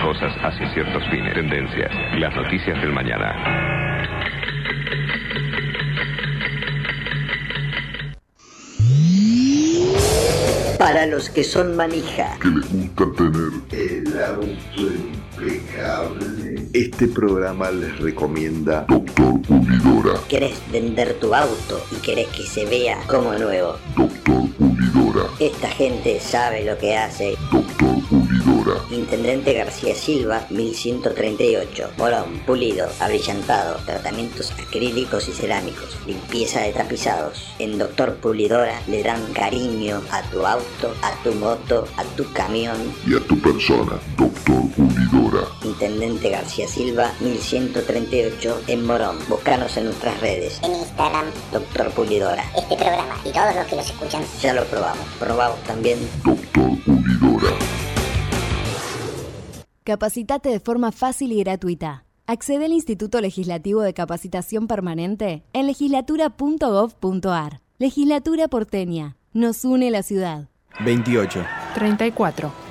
cosas hacia ciertos fines. Tendencias, las noticias del mañana. Para los que son manija. Que les gusta tener el auto impecable. Este programa les recomienda Doctor Pulidora. ¿Querés vender tu auto y querés que se vea como nuevo? Doctor Pulidora. Esta gente sabe lo que hace. Doctor Pulidora. Intendente García Silva, 1138. Morón, pulido, abrillantado, tratamientos acrílicos y cerámicos, limpieza de tapizados. En Doctor Pulidora le dan cariño a tu auto, a tu moto, a tu camión. Y a tu persona, Doctor Pulidora. Intendente García Silva, 1138 en Morón. Búscanos en nuestras redes. En Instagram, Doctor Pulidora. este programa y todos los que los escuchan. Ya lo probamos. Probamos también Doctor Pulidora. Capacitate de forma fácil y gratuita. Accede al Instituto Legislativo de Capacitación Permanente en legislatura.gov.ar. Legislatura porteña. Nos une la ciudad. 28, 34,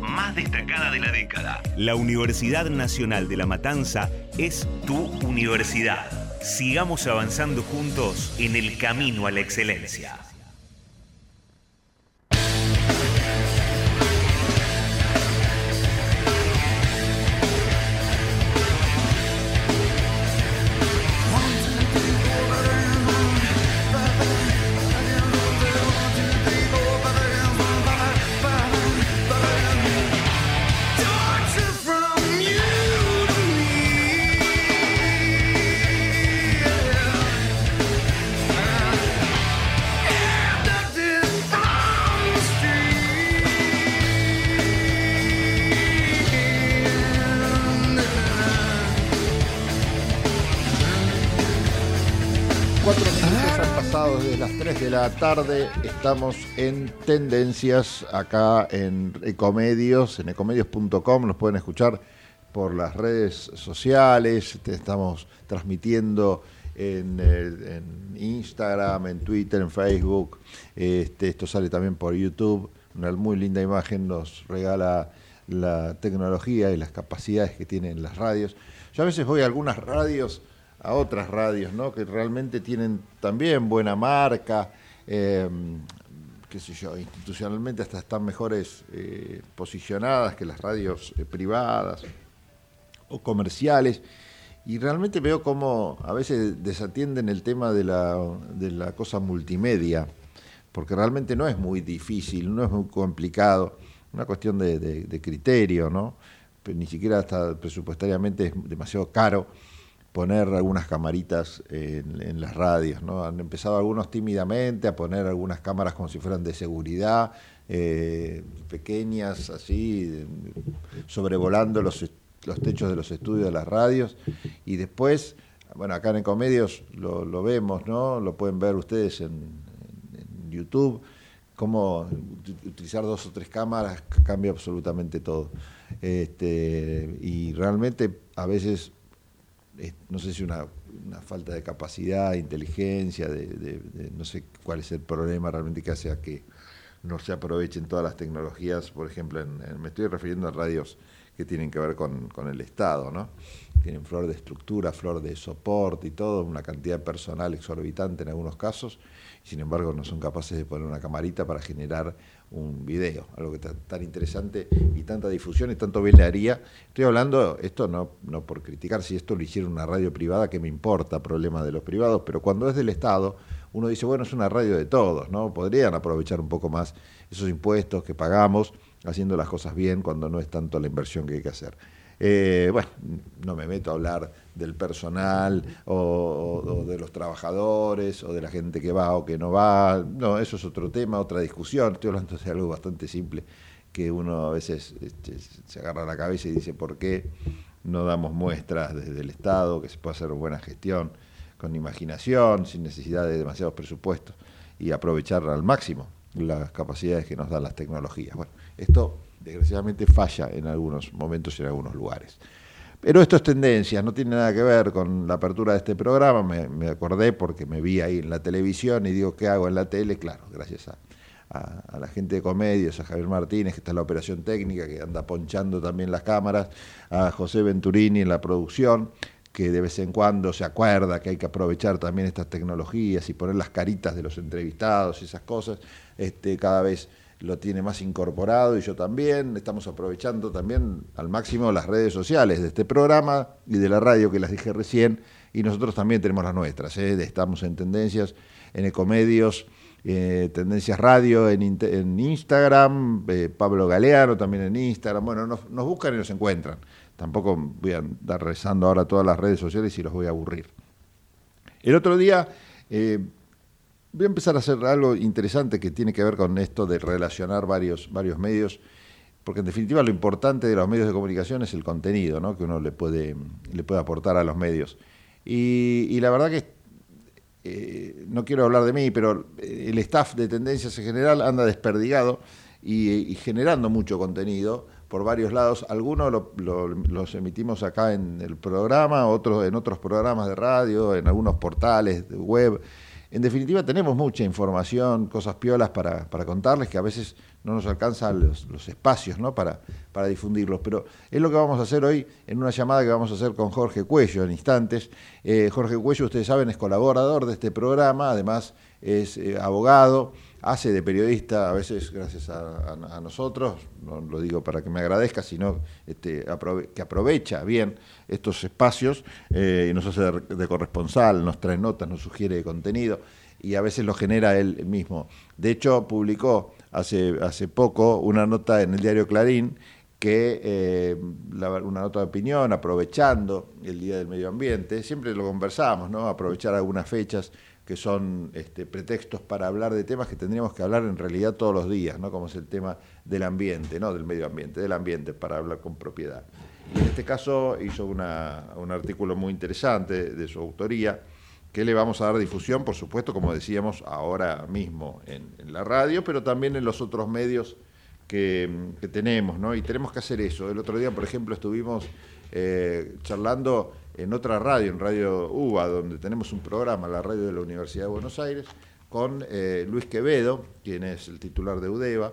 más destacada de la década. La Universidad Nacional de La Matanza es tu universidad. Sigamos avanzando juntos en el camino a la excelencia. La tarde. Estamos en Tendencias acá en Ecomedios, en ecomedios.com. Nos pueden escuchar por las redes sociales. Te estamos transmitiendo en, eh, Instagram, en Twitter, en Facebook. Este, esto sale también por YouTube. Una muy linda imagen nos regala la tecnología y las capacidades que tienen las radios. Yo a veces voy a algunas radios a otras radios, ¿no? Que realmente tienen también buena marca, eh, qué sé yo, institucionalmente hasta están mejores eh, posicionadas que las radios eh, privadas o comerciales. Y realmente veo cómo a veces desatienden el tema de la, de la cosa multimedia, porque realmente no es muy difícil, no es muy complicado, una cuestión de, criterio, ¿no? Pero ni siquiera hasta presupuestariamente es demasiado caro poner algunas camaritas en, las radios, ¿no? Han empezado algunos tímidamente a poner algunas cámaras como si fueran de seguridad, eh, pequeñas, así, sobrevolando los, los techos de los estudios de las radios, y después, bueno, acá en Ecomedios lo, lo vemos, ¿no? Lo pueden ver ustedes en, YouTube, cómo ut- utilizar dos o tres cámaras cambia absolutamente todo. Este, y realmente a veces no sé si una, falta de capacidad, inteligencia, de, de- de- no sé cuál es el problema realmente que hace a que no se aprovechen todas las tecnologías, por ejemplo, me estoy refiriendo a radios que tienen que ver con, con, el Estado, ¿no? Tienen flor de estructura, flor de soporte y todo, una cantidad personal exorbitante en algunos casos, y sin embargo no son capaces de poner una camarita para generar un video, algo que tan, tan interesante y tanta difusión y tanto bien le haría. Estoy hablando, esto no, no por criticar, si esto lo hiciera una radio privada, que me importa, problema de los privados, pero cuando es del Estado, uno dice, bueno, es una radio de todos, ¿no? Podrían aprovechar un poco más esos impuestos que pagamos haciendo las cosas bien cuando no es tanto la inversión que hay que hacer. Eh, bueno, no me meto a hablar del personal o, de los trabajadores o de la gente que va o que no va. No, eso es otro tema, otra discusión. Estoy hablando de algo bastante simple que uno a veces este, se agarra la cabeza y dice por qué no damos muestras desde el Estado, que se puede hacer buena gestión con imaginación, sin necesidad de demasiados presupuestos y aprovechar al máximo las capacidades que nos dan las tecnologías. Bueno, esto desgraciadamente falla en algunos momentos y en algunos lugares. Pero esto es tendencia, no tiene nada que ver con la apertura de este programa, me, acordé porque me vi ahí en la televisión y digo, ¿qué hago en la tele? Claro, gracias a, la gente de comedios, a Javier Martínez, que está en la operación técnica, que anda ponchando también las cámaras, a José Venturini en la producción, que de vez en cuando se acuerda que hay que aprovechar también estas tecnologías y poner las caritas de los entrevistados y esas cosas, este, cada vez lo tiene más incorporado y yo también. Estamos aprovechando también al máximo las redes sociales de este programa y de la radio que las dije recién. Y nosotros también tenemos las nuestras. ¿eh? Estamos en Tendencias, en Ecomedios, eh, Tendencias Radio, en, Instagram, eh, Pablo Galeano también en Instagram. Bueno, nos, nos, buscan y nos encuentran. Tampoco voy a andar rezando ahora todas las redes sociales y los voy a aburrir. El otro día voy a empezar a hacer algo interesante que tiene que ver con esto de relacionar varios, varios medios, porque en definitiva lo importante de los medios de comunicación es el contenido ¿no? que uno le puede, le puede aportar a los medios. Y, la verdad que eh, no quiero hablar de mí, pero el staff de Tendencias en general anda desperdigado y, generando mucho contenido por varios lados. Algunos los emitimos acá en el programa, otros en otros programas de radio, en algunos portales de web. En definitiva, tenemos mucha información, cosas piolas para, para contarles, que a veces no nos alcanzan los, espacios ¿no? para, para difundirlos. Pero es lo que vamos a hacer hoy en una llamada que vamos a hacer con Jorge Cuello en instantes. Eh, Jorge Cuello, ustedes saben, es colaborador de este programa, además es eh, abogado hace de periodista, a veces gracias a, nosotros, no lo digo para que me agradezca, sino este, que aprovecha bien estos espacios eh, y nos hace de, corresponsal, nos trae notas, nos sugiere contenido y a veces lo genera él mismo. De hecho, publicó hace, hace poco una nota en el diario Clarín que eh, una nota de opinión, aprovechando el Día del Medio Ambiente, siempre lo conversamos, ¿no? aprovechar algunas fechas que son este, pretextos para hablar de temas que tendríamos que hablar en realidad todos los días, ¿no? como es el tema del ambiente, no del medio ambiente, del ambiente para hablar con propiedad. Y en este caso hizo una, un artículo muy interesante de su autoría, que le vamos a dar difusión, por supuesto, como decíamos, ahora mismo en, la radio, pero también en los otros medios que, tenemos, ¿no? Y tenemos que hacer eso. El otro día, por ejemplo, estuvimos eh, charlando en otra radio, en Radio UBA, donde tenemos un programa, la radio de la Universidad de Buenos Aires, con eh, Luis Quevedo, quien es el titular de UDEVA,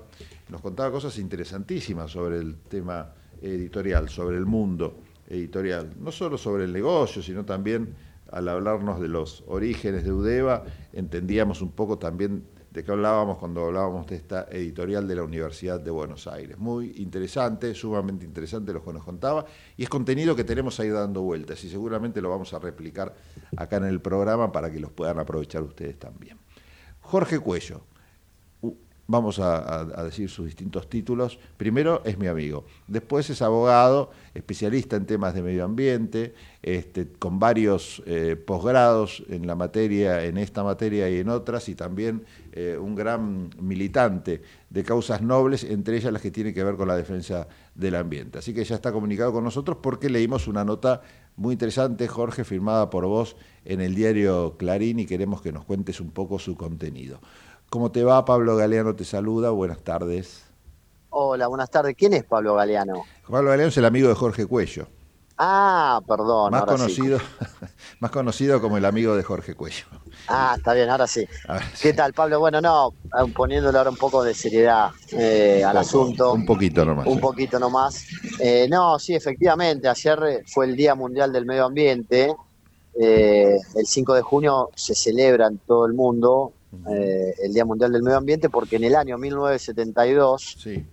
nos contaba cosas interesantísimas sobre el tema editorial, sobre el mundo editorial, no solo sobre el negocio, sino también al hablarnos de los orígenes de UDEVA, entendíamos un poco también de qué hablábamos cuando hablábamos de esta editorial de la Universidad de Buenos Aires. Muy interesante, sumamente interesante lo que nos contaba, y es contenido que tenemos ahí dando vueltas, y seguramente lo vamos a replicar acá en el programa para que los puedan aprovechar ustedes también. Jorge Cuello, vamos a, decir sus distintos títulos. Primero es mi amigo, después es abogado, especialista en temas de medio ambiente, este, con varios eh, posgrados en la materia, en esta materia y en otras, y también eh, un gran militante de causas nobles, entre ellas las que tienen que ver con la defensa del ambiente. Así que ya está comunicado con nosotros porque leímos una nota muy interesante, Jorge, firmada por vos en el diario Clarín y queremos que nos cuentes un poco su contenido. ¿Cómo te va? Pablo Galeano te saluda. Buenas tardes. Hola, buenas tardes. ¿Quién es Pablo Galeano? Pablo Galeano es el amigo de Jorge Cuello. Ah, perdón. Más ahora sí. conocido, más conocido como el amigo de Jorge Cuello. Ah, está bien, ahora sí. ¿Qué tal, Pablo? Bueno, no, eh, poniéndole ahora un poco de seriedad eh, al asunto. Un poquito nomás. Un sí. poquito nomás. Eh, no, sí, efectivamente, ayer eh, fue el Día Mundial del Medio Ambiente. Eh, el 5 de junio se celebra en todo el mundo eh, el Día Mundial del Medio Ambiente porque en el año 1972, Sí.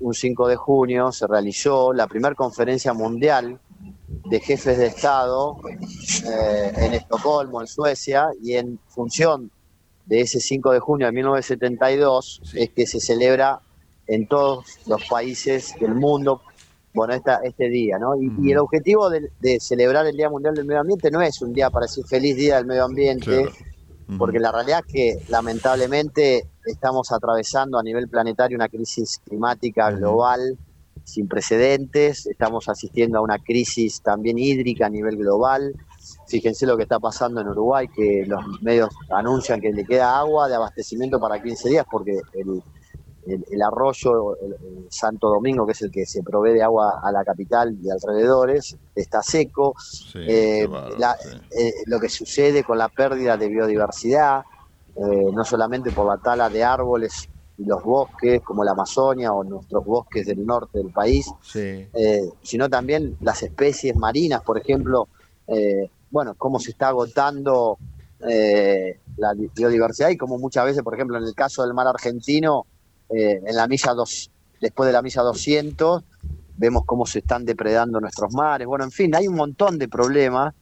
un 5 de junio, se realizó la primera conferencia mundial de jefes de Estado eh, en Estocolmo, en Suecia, y en función de ese 5 de junio de 1972 Sí. es que se celebra en todos los países del mundo, bueno, esta, este día, ¿no? Y, y el objetivo de, de celebrar el Día Mundial del Medio Ambiente no es un día para decir feliz Día del Medio Ambiente, Claro. Porque la realidad es que lamentablemente estamos atravesando a nivel planetario una crisis climática global sin precedentes, estamos asistiendo a una crisis también hídrica a nivel global. Fíjense lo que está pasando en Uruguay, que los medios anuncian que le queda agua de abastecimiento para 15 días porque el, el- el arroyo el- el Santo Domingo, que es el que se provee de agua a la capital y alrededores, está seco. Sí, Eh, la- sí. eh, lo que sucede con la pérdida de biodiversidad, eh, no solamente por la tala de árboles y los bosques, como la Amazonia o nuestros bosques del norte del país, Sí. sino también las especies marinas, por ejemplo, eh, bueno, cómo se está agotando eh, la di- biodiversidad y como muchas veces, por ejemplo, en el caso del mar argentino, eh, en la milla dos, después de la milla 200, vemos cómo se están depredando nuestros mares, bueno, en fin, hay un montón de problemas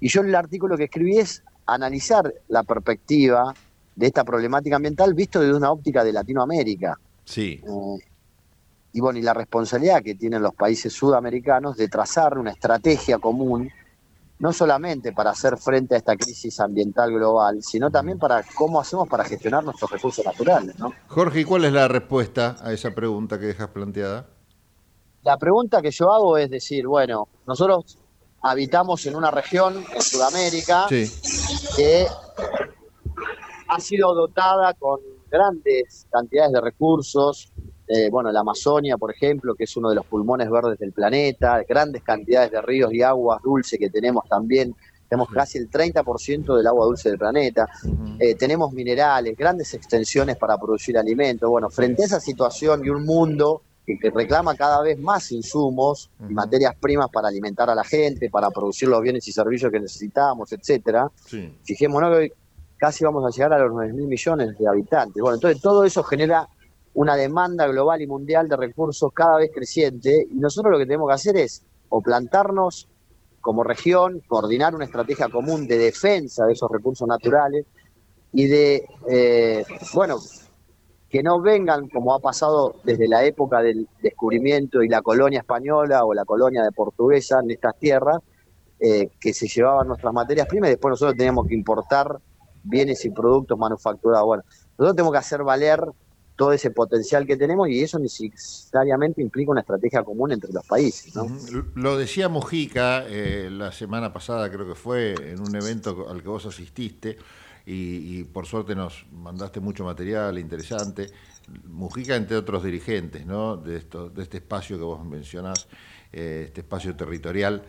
y yo en el artículo que escribí es analizar la perspectiva de esta problemática ambiental visto desde una óptica de Latinoamérica. Sí. Eh, y bueno, y la responsabilidad que tienen los países sudamericanos de trazar una estrategia común, no solamente para hacer frente a esta crisis ambiental global, sino también para cómo hacemos para gestionar nuestros recursos naturales. ¿no? Jorge, ¿y cuál es la respuesta a esa pregunta que dejas planteada? La pregunta que yo hago es decir, bueno, nosotros habitamos en una región en Sudamérica Sí. que ha sido dotada con grandes cantidades de recursos. Eh, bueno, la Amazonia, por ejemplo, que es uno de los pulmones verdes del planeta, grandes cantidades de ríos y aguas dulces que tenemos también. Tenemos casi el 30% del agua dulce del planeta. Eh, tenemos minerales, grandes extensiones para producir alimentos. Bueno, frente a esa situación y un mundo que, que reclama cada vez más insumos y materias primas para alimentar a la gente, para producir los bienes y servicios que necesitamos, etcétera, Sí. fijémonos que hoy casi vamos a llegar a los 9 mil millones de habitantes. Bueno, entonces todo eso genera una demanda global y mundial de recursos cada vez creciente y nosotros lo que tenemos que hacer es o plantarnos como región, coordinar una estrategia común de defensa de esos recursos naturales y de, eh, bueno, que no vengan como ha pasado desde la época del descubrimiento y la colonia española o la colonia de portuguesa en estas tierras, eh, que se llevaban nuestras materias primas y después nosotros teníamos que importar bienes y productos manufacturados. Bueno, nosotros tenemos que hacer valer todo ese potencial que tenemos y eso necesariamente implica una estrategia común entre los países. ¿no? Lo decía Mujica eh, la semana pasada, creo que fue, en un evento al que vos asististe, y, y por suerte nos mandaste mucho material interesante. Mujica, entre otros dirigentes, ¿no? de, esto, de este espacio que vos mencionás, eh, este espacio territorial,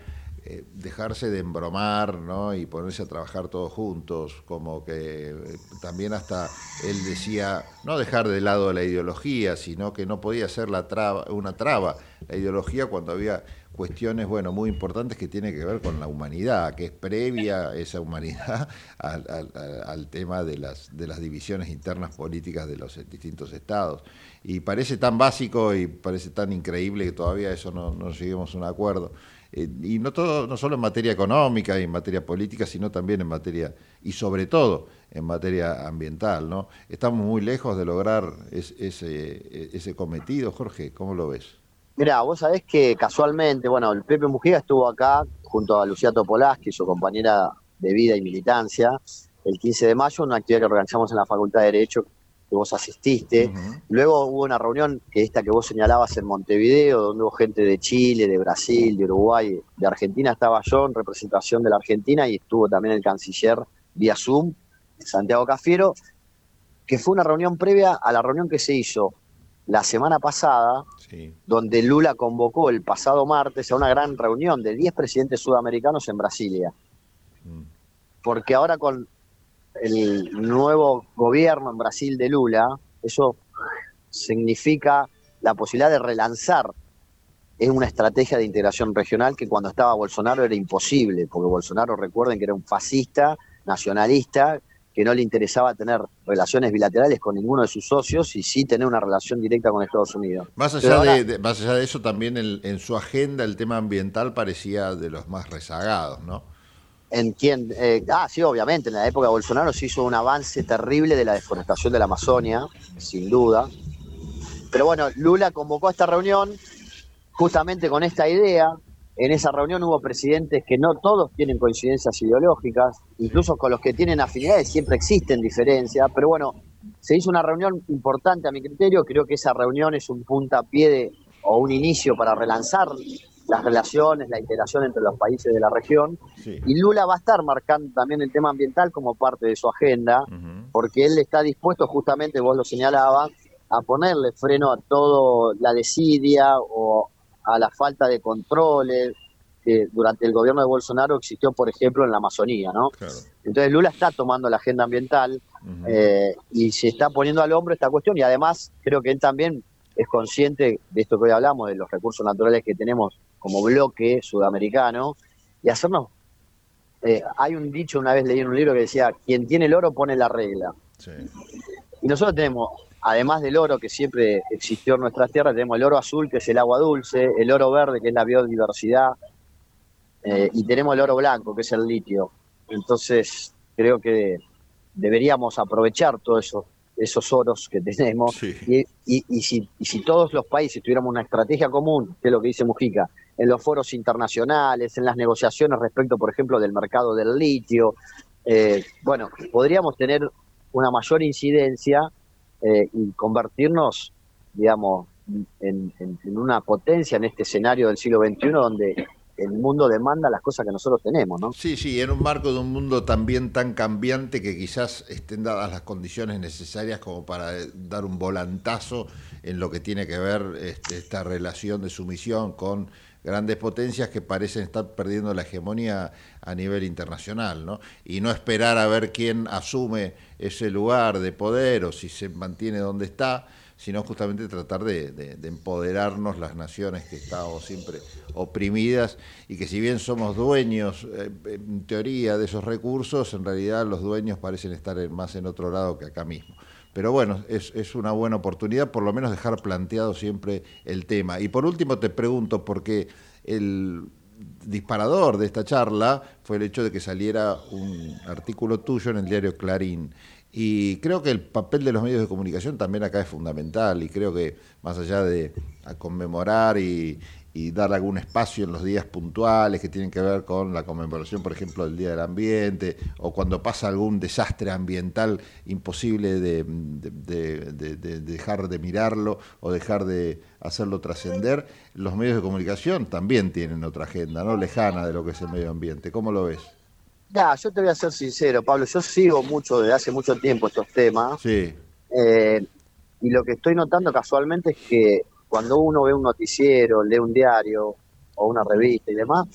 eh, dejarse de embromar ¿no? y ponerse a trabajar todos juntos, como que eh, también hasta él decía, no dejar de lado la ideología, sino que no podía ser la traba, una traba la ideología cuando había cuestiones, bueno, muy importantes que tienen que ver con la humanidad, que es previa esa humanidad al, tema de las, de las divisiones internas políticas de los distintos estados. Y parece tan básico y parece tan increíble que todavía eso no, no lleguemos a un acuerdo. Eh, y no todo, no solo en materia económica y en materia política, sino también en materia, y sobre todo en materia ambiental, ¿no? Estamos muy lejos de lograr es- ese, ese cometido, Jorge, ¿cómo lo ves? Mira, vos sabés que casualmente, bueno, el Pepe Mujica estuvo acá junto a Lucía Topolaski, su compañera de vida y militancia, el 15 de mayo, una actividad que organizamos en la Facultad de Derecho que vos asististe. Luego hubo una reunión, que esta que vos señalabas en Montevideo, donde hubo gente de Chile, de Brasil, de Uruguay, de Argentina. Estaba yo en representación de la Argentina y estuvo también el canciller vía Zoom, Santiago Cafiero, que fue una reunión previa a la reunión que se hizo la semana pasada, donde Lula convocó el pasado martes a una gran reunión de 10 presidentes sudamericanos en Brasilia. Mm. Porque ahora con el nuevo gobierno en Brasil de Lula, eso significa la posibilidad de relanzar es una estrategia de integración regional que cuando estaba Bolsonaro era imposible, porque Bolsonaro recuerden que era un fascista, nacionalista, que no le interesaba tener relaciones bilaterales con ninguno de sus socios y sí tener una relación directa con Estados Unidos. Más allá, de, más allá de eso, también en su agenda el tema ambiental parecía de los más rezagados, ¿no? En quién, eh, ah, sí, obviamente, en la época de Bolsonaro se hizo un avance terrible de la deforestación de la Amazonia, sin duda. Pero bueno, Lula convocó a esta reunión justamente con esta idea en esa reunión hubo presidentes que no todos tienen coincidencias ideológicas, incluso con los que tienen afinidades siempre existen diferencias, pero bueno, se hizo una reunión importante a mi criterio, creo que esa reunión es un puntapié o un inicio para relanzar las relaciones, la integración entre los países de la región. Y Lula va a estar marcando también el tema ambiental como parte de su agenda, porque él está dispuesto, justamente vos lo señalabas, a ponerle freno a todo la desidia o a la falta de controles que durante el gobierno de Bolsonaro existió, por ejemplo, en la Amazonía, ¿no? Entonces Lula está tomando la agenda ambiental eh, y se está poniendo al hombro esta cuestión y además creo que él también es consciente de esto que hoy hablamos, de los recursos naturales que tenemos como bloque sudamericano y hacernos... Eh, hay un dicho, una vez leí en un libro que decía, quien tiene el oro pone la regla. Y nosotros tenemos además del oro que siempre existió en nuestras tierras, tenemos el oro azul, que es el agua dulce, el oro verde, que es la biodiversidad, eh, y tenemos el oro blanco, que es el litio. Entonces, creo que deberíamos aprovechar todos esos, esos oros que tenemos. Y, y, si, y si todos los países tuviéramos una estrategia común, que es lo que dice Mujica, en los foros internacionales, en las negociaciones respecto, por ejemplo, del mercado del litio, eh, bueno, podríamos tener una mayor incidencia eh, y convertirnos, digamos, en, una potencia en este escenario del siglo XXI donde el mundo demanda las cosas que nosotros tenemos, ¿no? Sí, sí, en un marco de un mundo también tan cambiante que quizás estén dadas las condiciones necesarias como para dar un volantazo en lo que tiene que ver este, esta relación de sumisión con grandes potencias que parecen estar perdiendo la hegemonía a nivel internacional, ¿no? Y no esperar a ver quién asume ese lugar de poder o si se mantiene donde está, sino justamente tratar de, empoderarnos las naciones que estamos siempre oprimidas y que si bien somos dueños, eh, en teoría, de esos recursos, en realidad los dueños parecen estar más en otro lado que acá mismo. Pero bueno, es, es, una buena oportunidad por lo menos dejar planteado siempre el tema. Y por último te pregunto, porque el disparador de esta charla fue el hecho de que saliera un artículo tuyo en el diario Clarín. Y creo que el papel de los medios de comunicación también acá es fundamental y creo que más allá de conmemorar y, y dar algún espacio en los días puntuales que tienen que ver con la conmemoración, por ejemplo, del Día del Ambiente, o cuando pasa algún desastre ambiental imposible de, dejar de mirarlo o dejar de hacerlo trascender, los medios de comunicación también tienen otra agenda, ¿no? Lejana de lo que es el medio ambiente. ¿Cómo lo ves? Ya, yo te voy a ser sincero, Pablo, yo sigo mucho desde hace mucho tiempo estos temas. Sí. Eh, y lo que estoy notando casualmente es que cuando uno ve un noticiero, lee un diario o una revista y demás,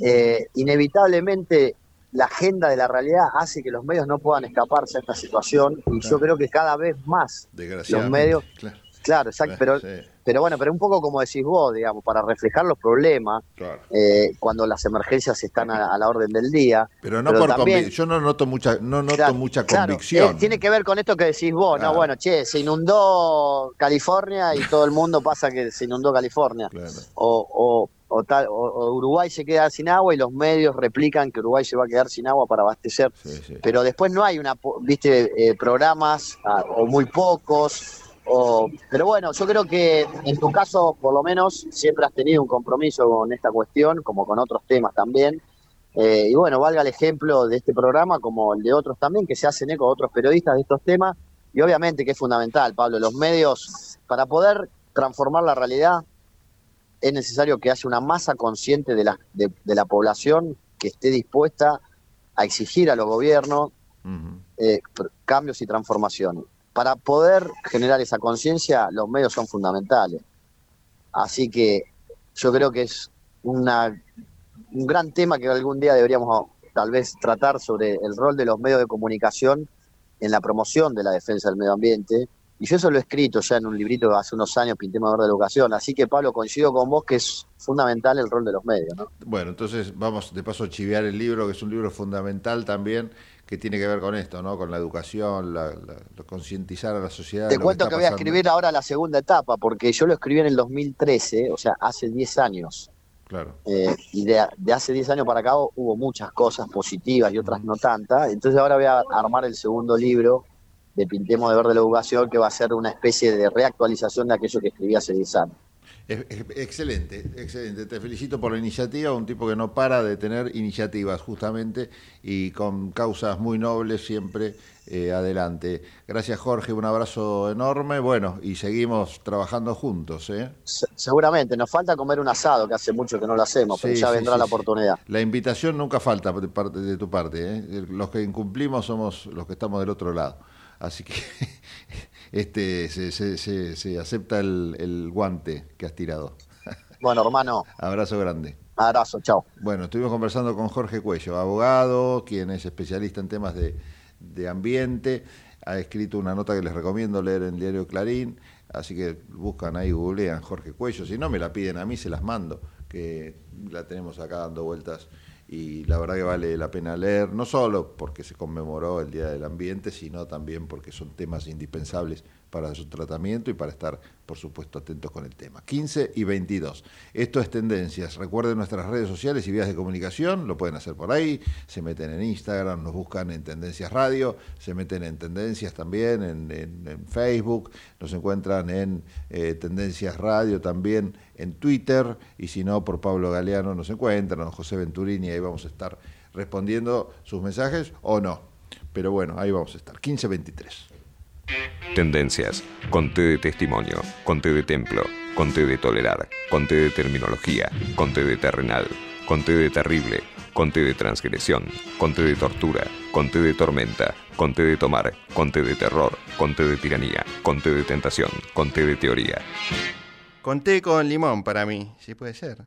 eh, inevitablemente la agenda de la realidad hace que los medios no puedan escaparse a esta situación y yo creo que cada vez más los medios Claro, exacto, pero, pero bueno, pero un poco como decís vos, digamos, para reflejar los problemas eh, cuando las emergencias están a, la orden del día. Pero no por también, yo no noto mucha, no noto mucha convicción. Eh, tiene que ver con esto que decís vos, no, bueno, che, se inundó California y todo el mundo pasa que se inundó California. O, o, tal, o, Uruguay se queda sin agua y los medios replican que Uruguay se va a quedar sin agua para abastecer. Pero después no hay una, viste, eh, programas ah, o muy pocos pero bueno, yo creo que en tu caso, por lo menos, siempre has tenido un compromiso con esta cuestión, como con otros temas también. Eh, y bueno, valga el ejemplo de este programa, como el de otros también, que se hacen eco otros periodistas de estos temas. Y obviamente que es fundamental, Pablo, los medios, para poder transformar la realidad, es necesario que haya una masa consciente de la, de, la población que esté dispuesta a exigir a los gobiernos eh, cambios y transformaciones para poder generar esa conciencia, los medios son fundamentales. Así que yo creo que es una, un gran tema que algún día deberíamos tal vez tratar sobre el rol de los medios de comunicación en la promoción de la defensa del medio ambiente. Y yo eso lo he escrito ya en un librito hace unos años, Verde de Educación. Así que, Pablo, coincido con vos que es fundamental el rol de los medios. ¿no? Bueno, entonces vamos de paso a chivear el libro, que es un libro fundamental también, que tiene que ver con esto, ¿no? Con la educación, la, la- concientizar a la sociedad. Te cuento que voy a escribir ahora la segunda etapa, porque yo lo escribí en el 2013, o sea, hace 10 años. Claro. Eh, y de, de hace 10 años para acá hubo muchas cosas positivas y otras no tantas. Entonces ahora voy a armar el segundo libro de Pintemos de Verde la Educación, que va a ser una especie de reactualización de aquello que escribí hace 10 años. Excelente, excelente. Te felicito por la iniciativa, un tipo que no para de tener iniciativas justamente y con causas muy nobles siempre eh, adelante. Gracias Jorge, un abrazo enorme. Bueno, y seguimos trabajando juntos. ¿eh? Se- seguramente, nos falta comer un asado, que hace mucho que no lo hacemos, pero Sí, ya sí, vendrá sí, la oportunidad. La invitación nunca falta de, parte, de tu parte. ¿eh? Los que incumplimos somos los que estamos del otro lado. Así que este se, se- se- se acepta el, el guante que has tirado. Bueno, hermano, Abrazo grande. abrazo, chao. Bueno, estuvimos conversando con Jorge Cuello, abogado, quien es especialista en temas de, de ambiente. Ha escrito una nota que les recomiendo leer en el diario Clarín. Así que buscan ahí, googlean Jorge Cuello. Si no me la piden a mí, se las mando, que la tenemos acá dando vueltas. Y la verdad que vale la pena leer, no solo porque se conmemoró el Día del Ambiente, sino también porque son temas indispensables para su tratamiento y para estar, por supuesto, atentos con el tema. 15 y 22. Esto es Tendencias. Recuerden nuestras redes sociales y vías de comunicación, lo pueden hacer por ahí, se meten en Instagram, nos buscan en Tendencias Radio, se meten en Tendencias también, en, Facebook, nos encuentran en eh, Tendencias Radio también, en Twitter, y si no, por Pablo Galeano nos encuentran, José Venturini, ahí vamos a estar respondiendo sus mensajes o no. Pero bueno, ahí vamos a estar. 1523. Tendencias. Conté de testimonio. Conté de templo. Conté de tolerar. Conté de terminología. Conté de terrenal. Conté de terrible. Conté de transgresión. Conté de tortura. Conté de tormenta. Conté de tomar. Conté de terror. Conté de tiranía. Conté de tentación. Conté de teoría. Conté con limón para mí, si puede ser.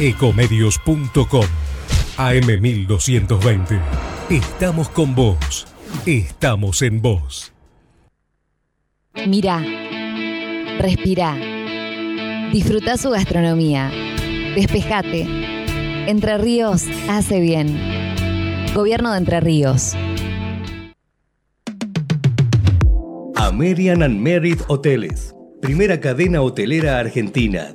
Ecomedios.com AM1220. Estamos con vos. Estamos en vos. Mira, respira, disfruta su gastronomía, despejate. Entre Ríos hace bien. Gobierno de Entre Ríos. American and Merit Hoteles. Primera cadena hotelera argentina.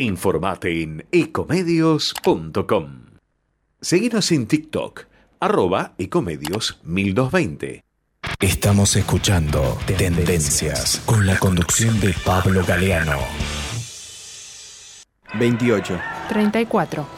Informate en ecomedios.com. Seguinos en TikTok, arroba ecomedios 1220. Estamos escuchando Tendencias con la conducción de Pablo Galeano. 28, 34,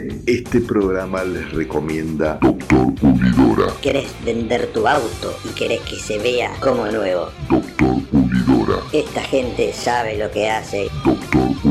Este programa les recomienda Doctor Pulidora. ¿Querés vender tu auto y querés que se vea como nuevo? Doctor Pulidora. Esta gente sabe lo que hace. Doctor Pulidora.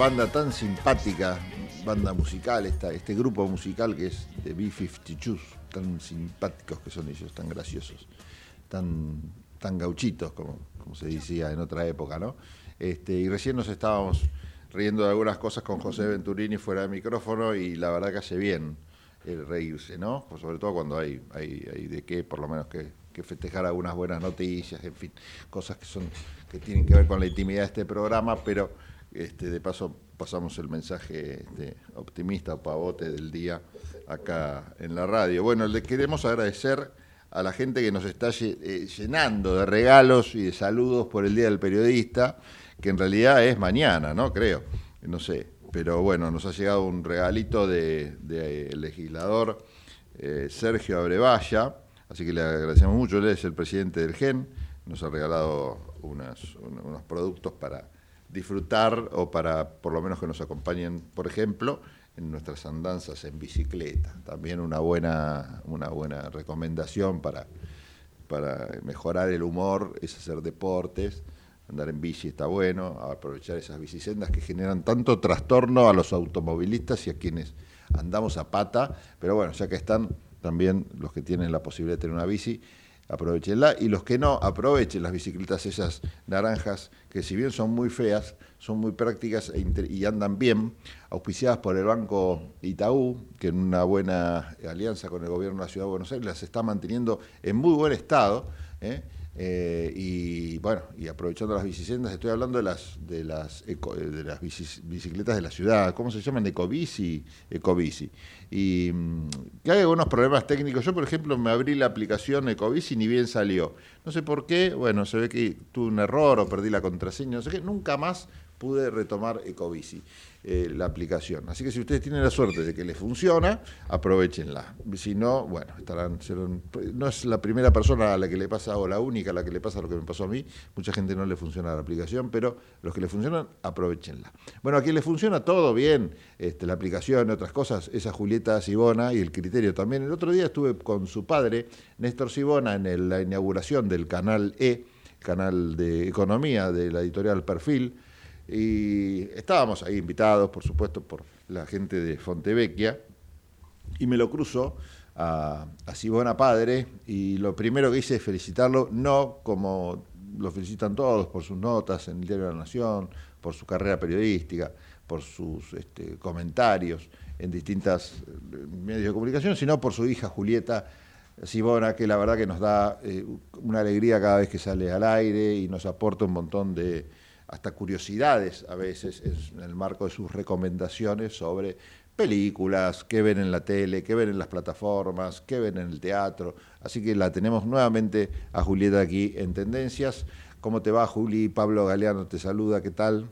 Banda tan simpática, banda musical, esta, este grupo musical que es de B-52s, tan simpáticos que son ellos, tan graciosos, tan, tan gauchitos, como, como se decía en otra época, ¿no? Este, y recién nos estábamos riendo de algunas cosas con José Venturini fuera de micrófono y la verdad que hace bien el reírse, ¿no? Pues sobre todo cuando hay, hay, hay de qué, por lo menos que, que festejar algunas buenas noticias, en fin, cosas que son que tienen que ver con la intimidad de este programa, pero este, de paso pasamos el mensaje este, optimista o pavote del día acá en la radio. Bueno, le queremos agradecer a la gente que nos está eh, llenando de regalos y de saludos por el Día del Periodista, que en realidad es mañana, ¿no? Creo, no sé. Pero bueno, nos ha llegado un regalito del de, el legislador eh, Sergio Abrevaya, así que le agradecemos mucho, él es el presidente del GEN, nos ha regalado unos productos para disfrutar o para por lo menos que nos acompañen, por ejemplo, en nuestras andanzas en bicicleta. También una buena, una buena recomendación para, para mejorar el humor es hacer deportes. Andar en bici está bueno, aprovechar esas bicisendas que generan tanto trastorno a los automovilistas y a quienes andamos a pata. Pero bueno, ya que están también los que tienen la posibilidad de tener una bici, aprovechenla. Y los que no, aprovechen las bicicletas esas naranjas, que si bien son muy feas, son muy prácticas e y andan bien, auspiciadas por el Banco Itaú, que en una buena alianza con el gobierno de la Ciudad de Buenos Aires las está manteniendo en muy buen estado. ¿eh? Eh, y bueno, y aprovechando las bicisendas, estoy hablando de las de las de las bicicletas de la ciudad, ¿cómo se llaman? Ecobici, Ecobici. Y mm, que hay algunos problemas técnicos. Yo, por ejemplo, me abrí la aplicación Ecobici y ni bien salió. No sé por qué, bueno, se ve que tuve un error o perdí la contraseña, no sé qué, nunca más pude retomar Ecobici, eh, la aplicación. Así que si ustedes tienen la suerte de que les funciona, aprovechenla. Si no, bueno, estarán, no es la primera persona a la que le pasa o la única a la que le pasa lo que me pasó a mí. Mucha gente no le funciona la aplicación, pero los que le funcionan, aprovechenla. Bueno, a quien le funciona todo bien, este, la aplicación y otras cosas, es a Julieta Sibona y el criterio también. El otro día estuve con su padre, Néstor Sibona, en la inauguración del canal E, canal de economía de la editorial Perfil, y estábamos ahí invitados, por supuesto, por la gente de Fontevecchia, y me lo cruzo a, a Sibona Padre, y lo primero que hice es felicitarlo, no como lo felicitan todos por sus notas en el Diario de la Nación, por su carrera periodística, por sus este, comentarios en distintos medios de comunicación, sino por su hija Julieta Sibona, que la verdad que nos da eh, una alegría cada vez que sale al aire y nos aporta un montón de hasta curiosidades a veces en el marco de sus recomendaciones sobre películas, qué ven en la tele, qué ven en las plataformas, qué ven en el teatro. Así que la tenemos nuevamente a Julieta aquí en Tendencias. ¿Cómo te va, Juli? Pablo Galeano te saluda, ¿qué tal?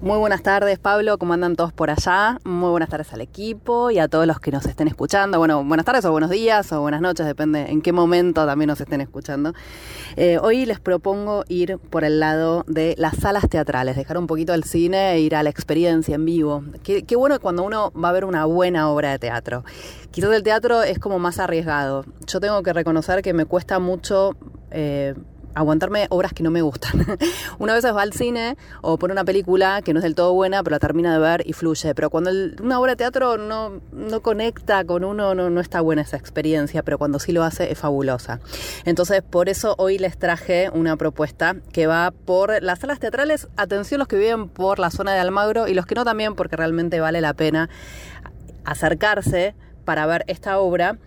Muy buenas tardes, Pablo. ¿Cómo andan todos por allá? Muy buenas tardes al equipo y a todos los que nos estén escuchando. Bueno, buenas tardes o buenos días o buenas noches, depende en qué momento también nos estén escuchando. Eh, hoy les propongo ir por el lado de las salas teatrales, dejar un poquito el cine e ir a la experiencia en vivo. Qué, bueno cuando uno va a ver una buena obra de teatro. Quizás el teatro es como más arriesgado. Yo tengo que reconocer que me cuesta mucho... eh, aguantarme obras que no me gustan. una vez va al cine o pone una película que no es del todo buena, pero la termina de ver y fluye. Pero cuando una obra de teatro no, no conecta con uno, no, no está buena esa experiencia, pero cuando sí lo hace es fabulosa. Entonces, por eso hoy les traje una propuesta que va por las salas teatrales. Atención los que viven por la zona de Almagro y los que no también, porque realmente vale la pena acercarse para ver esta obra.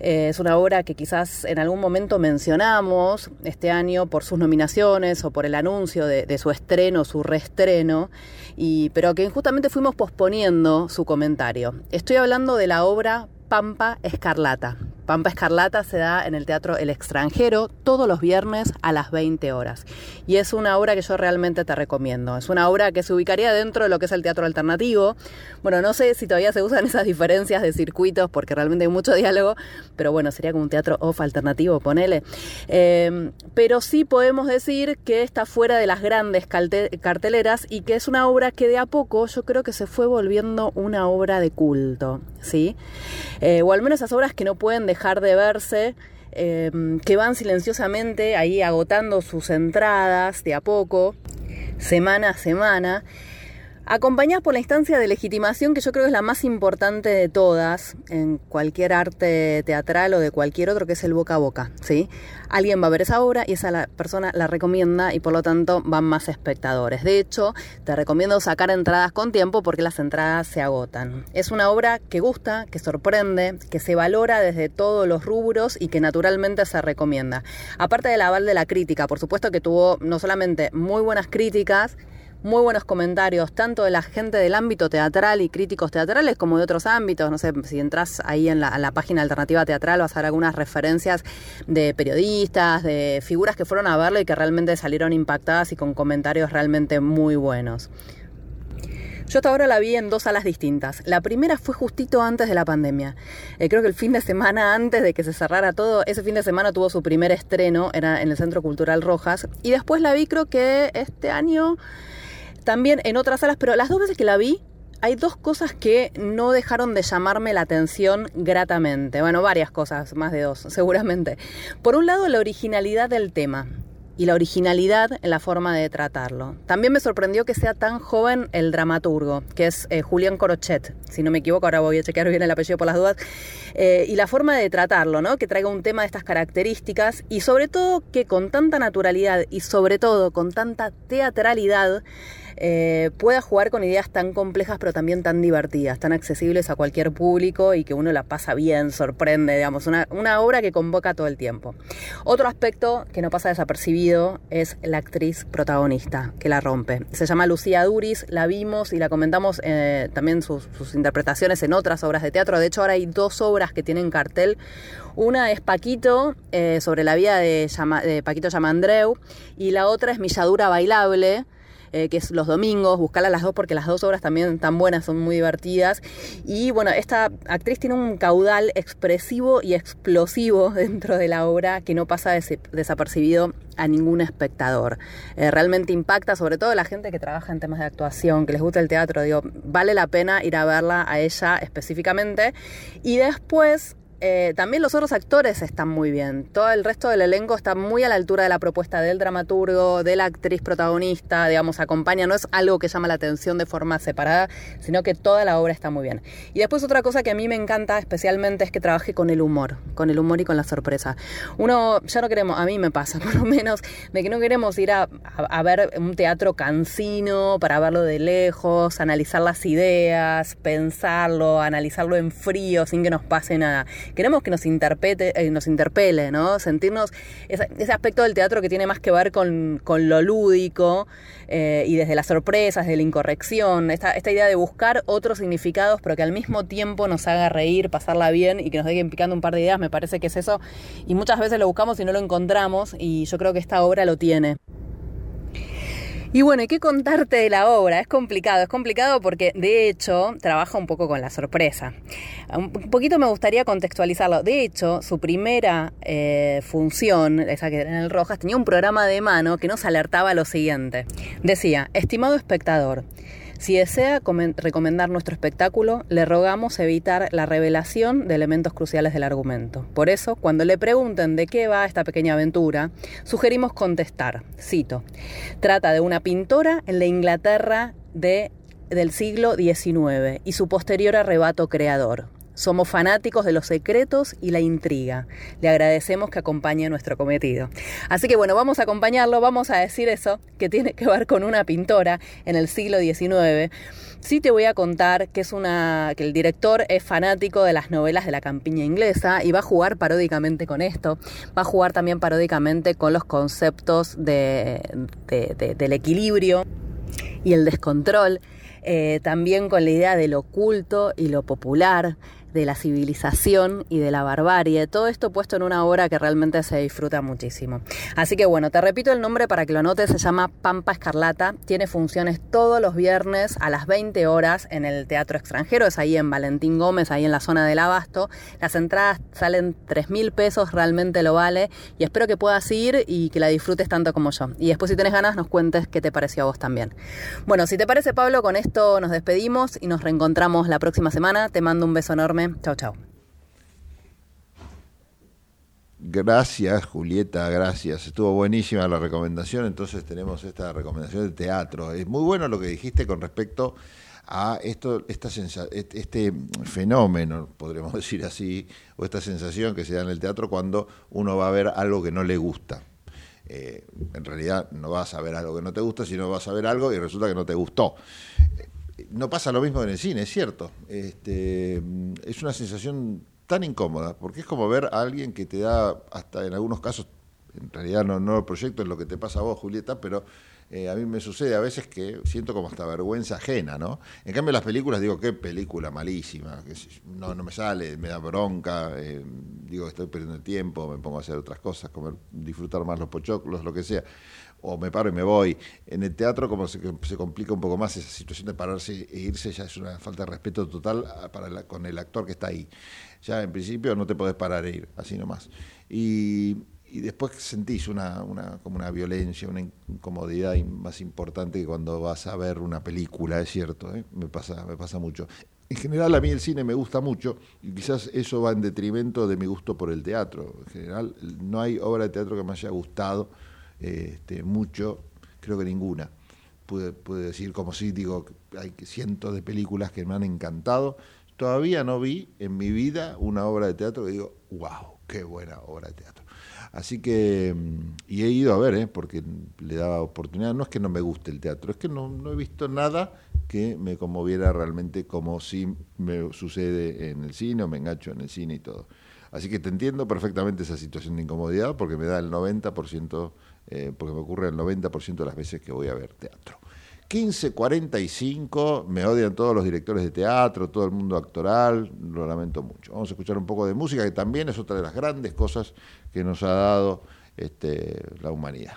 Eh, es una obra que quizás en algún momento mencionamos este año por sus nominaciones o por el anuncio de, su estreno, su reestreno, y, pero que justamente fuimos posponiendo su comentario. Estoy hablando de la obra Pampa Escarlata. Pampa Escarlata se da en el Teatro El Extranjero todos los viernes a las 20 horas. Y es una obra que yo realmente te recomiendo. Es una obra que se ubicaría dentro de lo que es el teatro alternativo. Bueno, no sé si todavía se usan esas diferencias de circuitos porque realmente hay mucho diálogo, pero bueno, sería como un teatro off alternativo, ponele. Eh, pero sí podemos decir que está fuera de las grandes carteleras y que es una obra que de a poco yo creo que se fue volviendo una obra de culto, ¿sí? Eh, o al menos esas obras que no pueden dejar de verse, eh, que van silenciosamente ahí agotando sus entradas de a poco. semana a semana, acompañadas por la instancia de legitimación que yo creo es la más importante de todas en cualquier arte teatral o de cualquier otro, que es el boca a boca. ¿sí? Alguien va a ver esa obra y esa la persona la recomienda y por lo tanto van más espectadores. De hecho, te recomiendo sacar entradas con tiempo porque las entradas se agotan. Es una obra que gusta, que sorprende, que se valora desde todos los rubros y que naturalmente se recomienda. Aparte del aval de la crítica, por supuesto que tuvo no solamente muy buenas críticas, muy buenos comentarios, tanto de la gente del ámbito teatral y críticos teatrales como de otros ámbitos. No sé, si entras ahí en la, página Alternativa Teatral vas a ver algunas referencias de periodistas, de figuras que fueron a verlo y que realmente salieron impactadas y con comentarios realmente muy buenos. Yo hasta ahora la vi en dos salas distintas. La primera fue justito antes de la pandemia. Eh, creo que el fin de semana antes de que se cerrara todo, ese fin de semana tuvo su primer estreno, era en el Centro Cultural Rojas. Y después la vi creo que este año también en otras salas, pero las dos veces que la vi, hay dos cosas que no dejaron de llamarme la atención gratamente. Bueno, varias cosas, más de dos, seguramente. Por un lado, la originalidad del tema y la originalidad en la forma de tratarlo. También me sorprendió que sea tan joven el dramaturgo, que es eh, Julián Corochet, si no me equivoco, ahora voy a chequear bien el apellido por las dudas, eh, y la forma de tratarlo, ¿no? que traiga un tema de estas características y sobre todo que con tanta naturalidad y sobre todo con tanta teatralidad eh, pueda jugar con ideas tan complejas pero también tan divertidas, tan accesibles a cualquier público y que uno la pasa bien, sorprende, digamos, una, obra que convoca todo el tiempo. Otro aspecto que no pasa desapercibido es la actriz protagonista que la rompe. Se llama Lucía Duris, la vimos y la comentamos eh, también sus, interpretaciones en otras obras de teatro. De hecho, ahora hay dos obras que tienen cartel. Una es Paquito, eh, sobre la vida de, de Paquito Yamandreu, y la otra es Milladura Bailable, eh, que es los domingos, buscarla las dos porque las dos obras también están buenas, son muy divertidas. Y bueno, esta actriz tiene un caudal expresivo y explosivo dentro de la obra que no pasa des- desapercibido a ningún espectador. Eh, realmente impacta, sobre todo la gente que trabaja en temas de actuación, que les gusta el teatro, digo, vale la pena ir a verla a ella específicamente. Y después eh, también los otros actores están muy bien. Todo el resto del elenco está muy a la altura de la propuesta del dramaturgo, de la actriz protagonista, digamos, acompaña. No es algo que llama la atención de forma separada, sino que toda la obra está muy bien. Y después otra cosa que a mí me encanta especialmente es que trabaje con el humor, con el humor y con la sorpresa. Uno ya no queremos, a mí me pasa por lo menos, de que no queremos ir a, a- a ver un teatro cansino para verlo de lejos, analizar las ideas, pensarlo, analizarlo en frío sin que nos pase nada. Queremos que nos interprete, eh, nos interpele, ¿no? Sentirnos ese, aspecto del teatro que tiene más que ver con, lo lúdico eh, y desde las sorpresas, desde la incorrección, esta, esta idea de buscar otros significados, pero que al mismo tiempo nos haga reír, pasarla bien y que nos dejen picando un par de ideas, me parece que es eso. Y muchas veces lo buscamos y no lo encontramos, y yo creo que esta obra lo tiene. Y bueno, ¿y qué contarte de la obra? Es complicado, es complicado porque de hecho trabaja un poco con la sorpresa. Un poquito me gustaría contextualizarlo. De hecho, su primera eh, función, esa que era en el Rojas, tenía un programa de mano que nos alertaba lo siguiente. Decía, estimado espectador, si desea comen- recomendar nuestro espectáculo, le rogamos evitar la revelación de elementos cruciales del argumento. Por eso, cuando le pregunten de qué va esta pequeña aventura, sugerimos contestar, cito, trata de una pintora en la Inglaterra de, del siglo XIX y su posterior arrebato creador. Somos fanáticos de los secretos y la intriga. Le agradecemos que acompañe nuestro cometido. Así que bueno, vamos a acompañarlo, vamos a decir eso, que tiene que ver con una pintora en el siglo XIX. Sí te voy a contar que es una que el director es fanático de las novelas de la campiña inglesa y va a jugar paródicamente con esto. Va a jugar también paródicamente con los conceptos de, de- de- del equilibrio y el descontrol. eh, también con la idea de lo oculto y lo popular, de la civilización y de la barbarie. Todo esto puesto en una obra que realmente se disfruta muchísimo. Así que bueno, te repito el nombre para que lo anotes. Se llama Pampa Escarlata. Tiene funciones todos los viernes a las 20 horas en el Teatro Extranjero. Es ahí en Valentín Gómez, ahí en la zona del Abasto. Las entradas salen 3 mil pesos, realmente lo vale. Y espero que puedas ir y que la disfrutes tanto como yo. Y después si tenés ganas nos cuentes qué te pareció a vos también. Bueno, si te parece Pablo, con esto nos despedimos y nos reencontramos la próxima semana. Te mando un beso enorme. Chau. Gracias, Julieta, gracias. Estuvo buenísima la recomendación. Entonces tenemos esta recomendación de teatro. Es muy bueno lo que dijiste con respecto a esto, esta et- este fenómeno, podríamos decir así, o esta sensación que se da en el teatro cuando uno va a ver algo que no le gusta. Eh, en realidad no vas a ver algo que no te gusta, sino vas a ver algo y resulta que no te gustó. No pasa lo mismo en el cine, es cierto. Este, es una sensación tan incómoda, porque es como ver a alguien que te da, hasta en algunos casos, en realidad no, no lo proyecto en lo que te pasa a vos, Julieta, pero eh, a mí me sucede a veces que siento como hasta vergüenza ajena, ¿no? En cambio, las películas digo, qué película malísima, que no, no me sale, me da bronca, eh, digo, estoy perdiendo el tiempo, me pongo a hacer otras cosas, comer, disfrutar más los pochoclos, lo que sea, o me paro y me voy. En el teatro, como se, complica un poco más esa situación de pararse e irse, ya es una falta de respeto total a- para la- con el actor que está ahí. Ya en principio no te podés parar e ir, así nomás. Y, y después sentís una, una, como una violencia, una incomodidad in- más importante que cuando vas a ver una película, es cierto, ¿eh? me, pasa, me pasa mucho. En general a mí el cine me gusta mucho y quizás eso va en detrimento de mi gusto por el teatro. En general no hay obra de teatro que me haya gustado este, mucho, creo que ninguna. Pude, decir, como sí, digo, hay cientos de películas que me han encantado. Todavía no vi en mi vida una obra de teatro que digo, wow, qué buena obra de teatro. Así que, mm, y he ido a ver, ¿eh? porque le daba oportunidad. No es que no me guste el teatro, es que no, no he visto nada que me conmoviera realmente como si me sucede en el cine o me engancho en el cine y todo. Así que te entiendo perfectamente esa situación de incomodidad porque me da el 90%, eh, porque me ocurre el 90% de las veces que voy a ver teatro. 15.45, me odian todos los directores de teatro, todo el mundo actoral, lo lamento mucho. Vamos a escuchar un poco de música, que también es otra de las grandes cosas que nos ha dado este, la humanidad.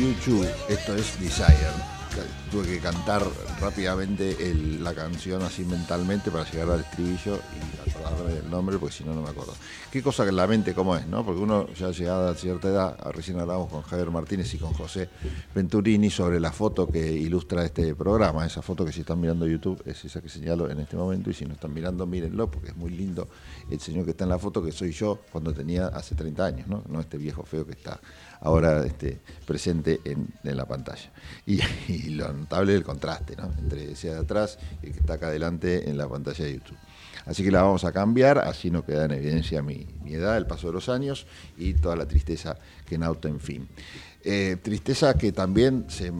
YouTube, esto es Desire. Tuve que cantar rápidamente la canción así mentalmente para llegar al estribillo y acordarme del nombre, porque si no, no me acuerdo. Qué cosa que la mente cómo es, ¿no? Porque uno ya llegada a cierta edad, recién hablamos con Javier Martínez y con José Venturini sobre la foto que ilustra este programa. Esa foto que si están mirando YouTube es esa que señalo en este momento y si no están mirando, mírenlo, porque es muy lindo el señor que está en la foto, que soy yo cuando tenía hace 30 años, ¿no? No este viejo feo que está ahora este, presente en, la pantalla. Y, lo notable es el contraste, ¿no? Entre ese de atrás y el que está acá adelante en la pantalla de YouTube. Así que la vamos a cambiar, así no queda en evidencia mi, edad, el paso de los años y toda la tristeza que nauta en fin. Eh, tristeza que también se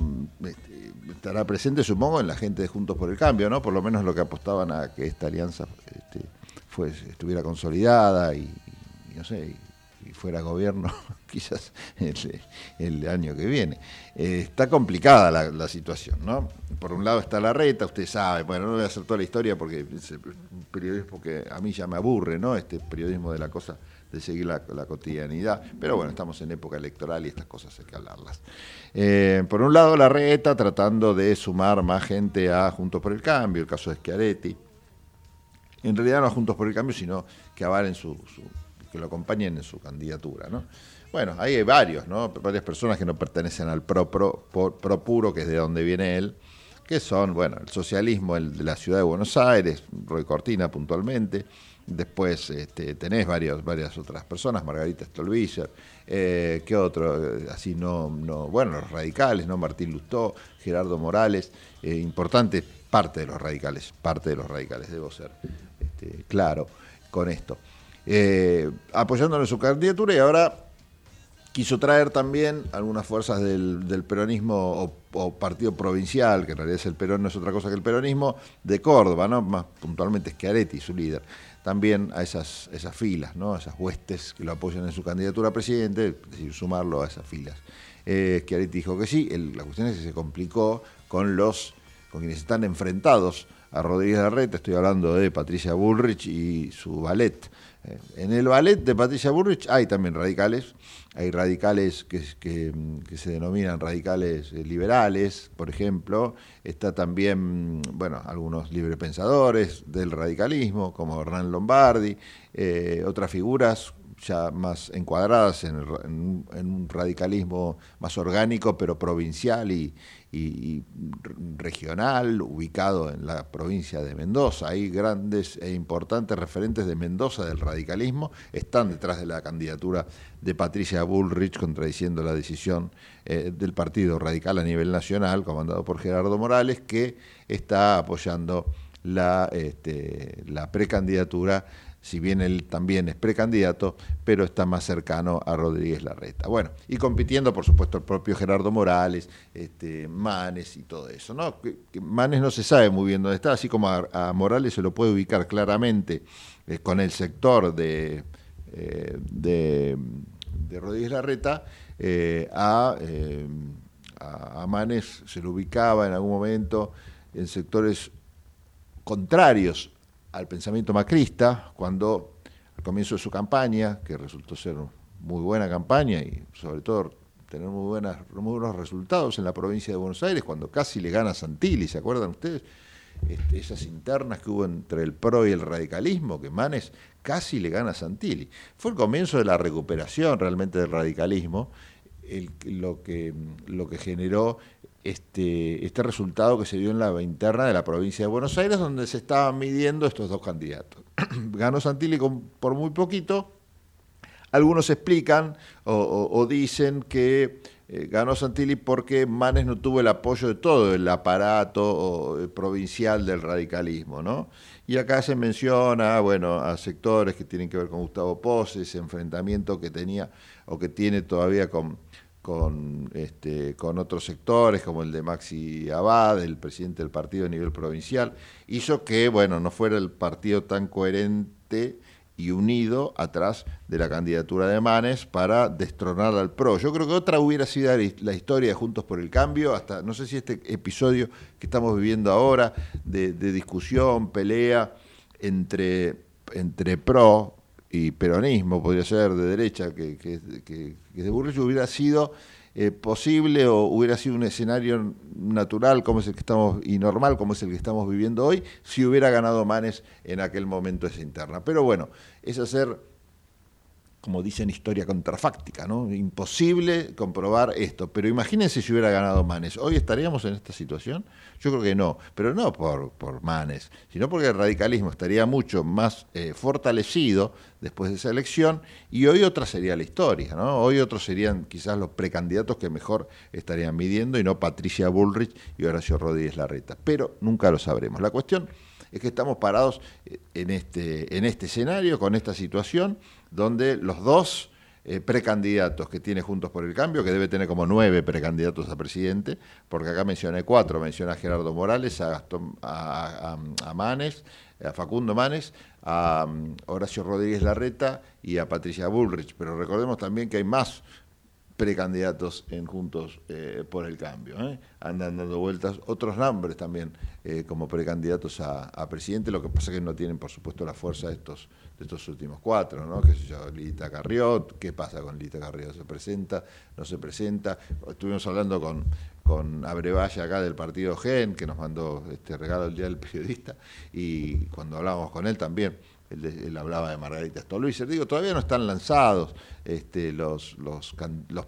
este, estará presente, supongo, en la gente de Juntos por el Cambio, ¿no? Por lo menos lo que apostaban a que esta alianza este, estuviera consolidada y, no sé, fuera gobierno quizás el, año que viene. Eh, está complicada la, situación, ¿no? Por un lado está la reta, usted sabe, bueno, no voy a hacer toda la historia porque es un periodismo que a mí ya me aburre, ¿no? Este periodismo de la cosa de seguir la, cotidianidad, pero bueno, estamos en época electoral y estas cosas hay que hablarlas. Eh, por un lado la reta tratando de sumar más gente a Juntos por el Cambio, el caso de Schiaretti, en realidad no a Juntos por el Cambio, sino que avalen su- que lo acompañen en su candidatura, ¿no? Bueno, ahí hay varios, ¿no? Varias personas que no pertenecen al pro, pro, que es de donde viene él, que son, bueno, el socialismo el de la ciudad de Buenos Aires, Roy Cortina puntualmente, después este, tenés varios, varias otras personas, Margarita Stolbizer, eh, ¿qué otro? Eh, Así no, no, bueno, los radicales, ¿no? Martín Lustó, Gerardo Morales, eh, importante parte de los radicales, parte de los radicales, debo ser este, claro con esto. Eh, apoyándolo en su candidatura y ahora quiso traer también algunas fuerzas del, peronismo o, partido provincial, que en realidad es el Perón, no es otra cosa que el peronismo, de Córdoba, ¿no? más puntualmente Schiaretti, su líder, también a esas, esas filas, ¿no? a esas huestes que lo apoyan en su candidatura a presidente, es decir, sumarlo a esas filas. Eh, Schiaretti dijo que sí, la cuestión es que se complicó con los con quienes están enfrentados a Rodríguez Larreta, estoy hablando de Patricia Bullrich y su ballet. Eh, En el ballet de Patricia Bullrich hay también radicales, hay radicales que, se denominan radicales eh, liberales, por ejemplo, está también, mm, bueno, algunos librepensadores del radicalismo, como Hernán Lombardi, eh, otras figuras ya más encuadradas en un radicalismo más orgánico, pero provincial y, y- regional, ubicado en la provincia de Mendoza. Hay grandes e importantes referentes de Mendoza del radicalismo, están detrás de la candidatura de Patricia Bullrich, contradiciendo la decisión eh, del Partido Radical a nivel nacional, comandado por Gerardo Morales, que está apoyando la, este, la precandidatura si bien él también es precandidato, pero está más cercano a Rodríguez Larreta. Bueno, y compitiendo, por supuesto, el propio Gerardo Morales, este, Manes y todo eso. ¿no? Que- Manes no se sabe muy bien dónde está, así como a, Morales se lo puede ubicar claramente eh, con el sector de, eh, de, Rodríguez Larreta, eh, a, a, a Manes se lo ubicaba en algún momento en sectores contrarios al pensamiento macrista, cuando al comienzo de su campaña, que resultó ser muy buena campaña y sobre todo tener muy, buenas, muy buenos resultados en la provincia de Buenos Aires, cuando casi le gana Santilli, ¿se acuerdan ustedes? Este, esas internas que hubo entre el PRO y el radicalismo, que Manes casi le gana a Santilli. Fue el comienzo de la recuperación realmente del radicalismo, lo, que, lo que generó este, este resultado que se dio en la interna de la provincia de Buenos Aires, donde se estaban midiendo estos dos candidatos. Ganó Santilli por muy poquito. Algunos explican o, dicen que eh, ganó Santilli porque Manes no tuvo el apoyo de todo el aparato eh, provincial del radicalismo, ¿no? Y acá se menciona, bueno, a sectores que tienen que ver con Gustavo Pose, ese enfrentamiento que tenía o que tiene todavía con, con, este, con otros sectores, como el de Maxi Abad, el presidente del partido a nivel provincial, hizo que, bueno, no fuera el partido tan coherente y unido atrás de la candidatura de Manes para destronar al PRO. Yo creo que otra hubiera sido la historia de Juntos por el Cambio, hasta no sé si este episodio que estamos viviendo ahora de, de discusión, pelea entre, entre PRO y peronismo, podría ser de derecha, que, que, que, que de Burrich hubiera sido eh, posible o hubiera sido un escenario natural como es el que estamos y normal como es el que estamos viviendo hoy si hubiera ganado Manes en aquel momento esa interna. Pero bueno, es hacer como dicen, historia contrafáctica, ¿no? Imposible comprobar esto. Pero imagínense si hubiera ganado Manes. ¿Hoy estaríamos en esta situación? Yo creo que no. Pero no por, por Manes, sino porque el radicalismo estaría mucho más eh, fortalecido después de esa elección y hoy otra sería la historia, ¿no? Hoy otros serían quizás los precandidatos que mejor estarían midiendo y no Patricia Bullrich y Horacio Rodríguez Larreta. Pero nunca lo sabremos. La cuestión es que estamos parados eh, en este, en este escenario, con esta situación, donde los dos eh, precandidatos que tiene Juntos por el Cambio, que debe tener como nueve precandidatos a presidente, porque acá mencioné cuatro, mencioné a Gerardo Morales, a, Gastón, a, a, Manes, a Facundo Manes, a um, Horacio Rodríguez Larreta y a Patricia Bullrich, pero recordemos también que hay más precandidatos en Juntos eh, por el Cambio. ¿eh? Andan dando vueltas otros nombres también eh, como precandidatos a, presidente, lo que pasa es que no tienen, por supuesto, la fuerza de estos, de estos últimos cuatro, ¿no? ¿Qué sé yo? Lita Carriot, ¿qué pasa con Lita Carriot? ¿Se presenta? ¿No se presenta? Estuvimos hablando con, con Abrevaya acá del partido GEN, que nos mandó este regalo el Día del Periodista, y cuando hablábamos con él también él, hablaba de Margarita Stolbizer. Digo, todavía no están lanzados este, los, los,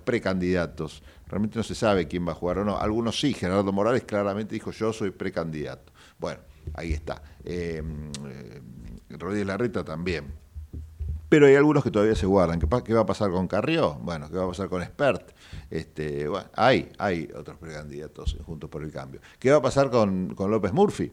precandidatos. Realmente no se sabe quién va a jugar o no. Algunos sí, Gerardo Morales claramente dijo yo soy precandidato. Bueno, ahí está. Eh, eh, Rodríguez Larreta también. Pero hay algunos que todavía se guardan. ¿Qué, ¿Qué, va a pasar con Carrió? Bueno, ¿qué va a pasar con Expert? Este, bueno, hay, hay otros precandidatos juntos por el cambio. ¿Qué va a pasar con, con López Murphy?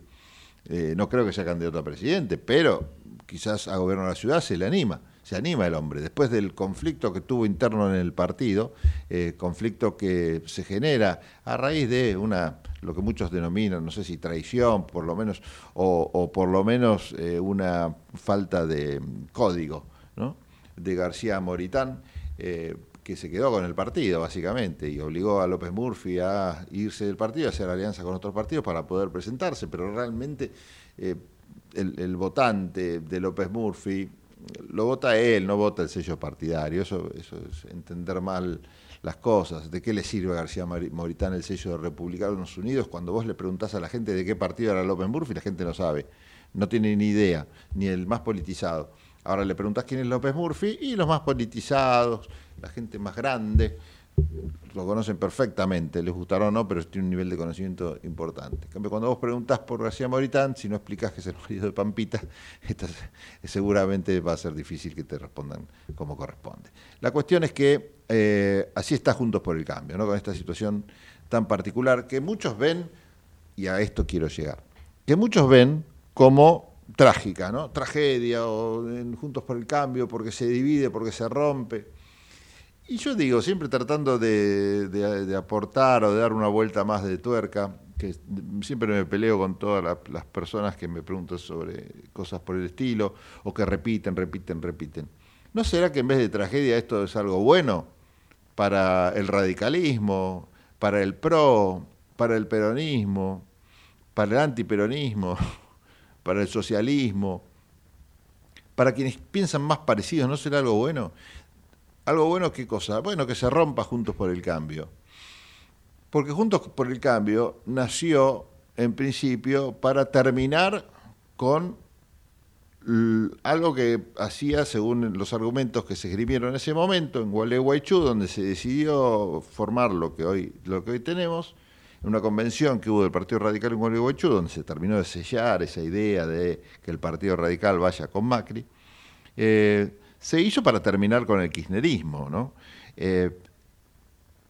Eh, no creo que sea candidato a presidente, pero quizás a gobierno de la ciudad se le anima, se anima el hombre. Después del conflicto que tuvo interno en el partido, eh, conflicto que se genera a raíz de una, lo que muchos denominan, no sé si traición, por lo menos, o, por lo menos eh, una falta de código, ¿no? de García Moritán, eh, que se quedó con el partido, básicamente, y obligó a López Murphy a irse del partido, a hacer alianza con otros partidos para poder presentarse, pero realmente el, votante de López Murphy lo vota él, no vota el sello partidario, eso, eso es entender mal las cosas. ¿De qué le sirve a García Moritán el sello de Republicanos Unidos cuando vos le preguntás a la gente de qué partido era López Murphy? La gente no sabe, no tiene ni idea, ni el más politizado. Ahora le preguntás quién es López Murphy y los más politizados, la gente más grande, lo conocen perfectamente, les gustará o no, pero tiene un nivel de conocimiento importante. En cambio, cuando vos preguntás por García Moritán, si no explicás que es el marido de Pampita, seguramente va a ser difícil que te respondan como corresponde. La cuestión es que eh, así está Juntos por el Cambio, ¿no? con esta situación tan particular que muchos ven, y a esto quiero llegar, que muchos ven como trágica, ¿no? Tragedia, o Juntos por el Cambio, porque se divide, porque se rompe. Y yo digo, siempre tratando de, aportar o de dar una vuelta más de tuerca, que siempre me peleo con todas la, las personas que me preguntan sobre cosas por el estilo, o que repiten, repiten, repiten. ¿No será que en vez de tragedia esto es algo bueno para el radicalismo, para el PRO, para el peronismo, para el antiperonismo? para el socialismo, para quienes piensan más parecidos, ¿no será algo bueno? ¿Algo bueno qué cosa? Bueno, que se rompa Juntos por el Cambio. Porque Juntos por el Cambio nació, en principio, para terminar con algo que hacía, según los argumentos que se escribieron en ese momento, en Gualeguaychú, donde se decidió formar lo que hoy, lo que hoy tenemos, en una convención que hubo del Partido Radical en Gualeguaychú, donde se terminó de sellar esa idea de que el Partido Radical vaya con Macri, eh, se hizo para terminar con el kirchnerismo, ¿no? Eh,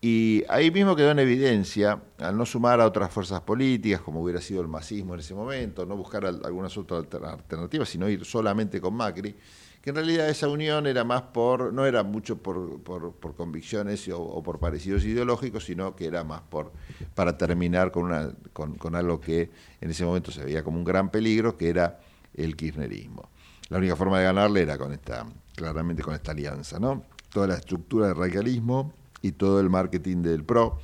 Y ahí mismo quedó en evidencia, al no sumar a otras fuerzas políticas, como hubiera sido el masismo en ese momento, no buscar al- algunas otras alter- alternativas, sino ir solamente con Macri, que en realidad esa unión era más por, no era mucho por, por- por convicciones o, o por parecidos ideológicos, sino que era más por para terminar con, una, con, con algo que en ese momento se veía como un gran peligro, que era el kirchnerismo. La única forma de ganarle era con esta, claramente con esta alianza, ¿no? Toda la estructura del radicalismo y todo el marketing del PRO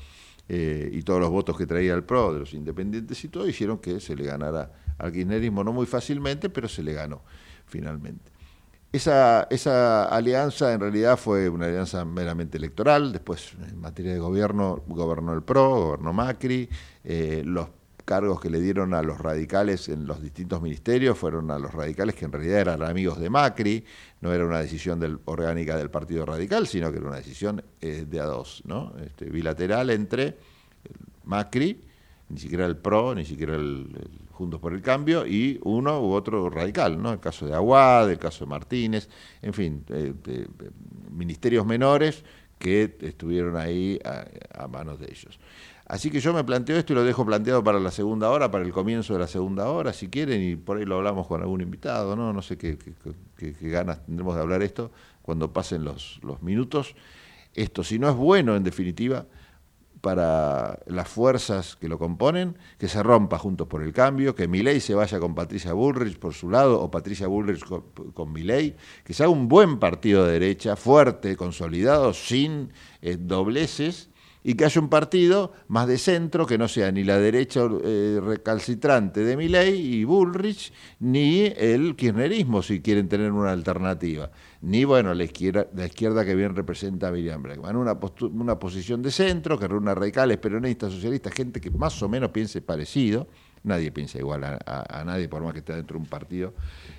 eh, y todos los votos que traía el PRO de los independientes y todo hicieron que se le ganara al kirchnerismo, no muy fácilmente, pero se le ganó finalmente. Esa, esa alianza en realidad fue una alianza meramente electoral, después en materia de gobierno gobernó el PRO, gobernó Macri, eh, los cargos que le dieron a los radicales en los distintos ministerios fueron a los radicales que en realidad eran amigos de Macri, no era una decisión orgánica del Partido Radical, sino que era una decisión eh, de a dos, ¿no? Este, bilateral entre Macri, ni siquiera el PRO, ni siquiera el, Juntos por el Cambio, y uno u otro radical, ¿no? El caso de Aguad, el caso de Martínez, en fin, eh, ministerios menores que estuvieron ahí a manos de ellos. Así que yo me planteo esto y lo dejo planteado para la segunda hora, para el comienzo de la segunda hora, si quieren, y por ahí lo hablamos con algún invitado, ¿no? No sé qué, ganas tendremos de hablar esto cuando pasen los, los minutos. Esto, si no es bueno, en definitiva, para las fuerzas que lo componen, que se rompa Juntos por el Cambio, que Milei se vaya con Patricia Bullrich por su lado o Patricia Bullrich con, con Milei, que se haga un buen partido de derecha, fuerte, consolidado, sin eh, dobleces, y que haya un partido más de centro, que no sea ni la derecha eh, recalcitrante de Milei y Bullrich, ni el kirchnerismo, si quieren tener una alternativa, ni bueno la izquierda, la izquierda que bien representa a Miriam Bregman, una, una posición de centro que reúna radicales, peronistas, socialistas, gente que más o menos piense parecido, nadie piensa igual a, nadie por más que esté dentro de un partido,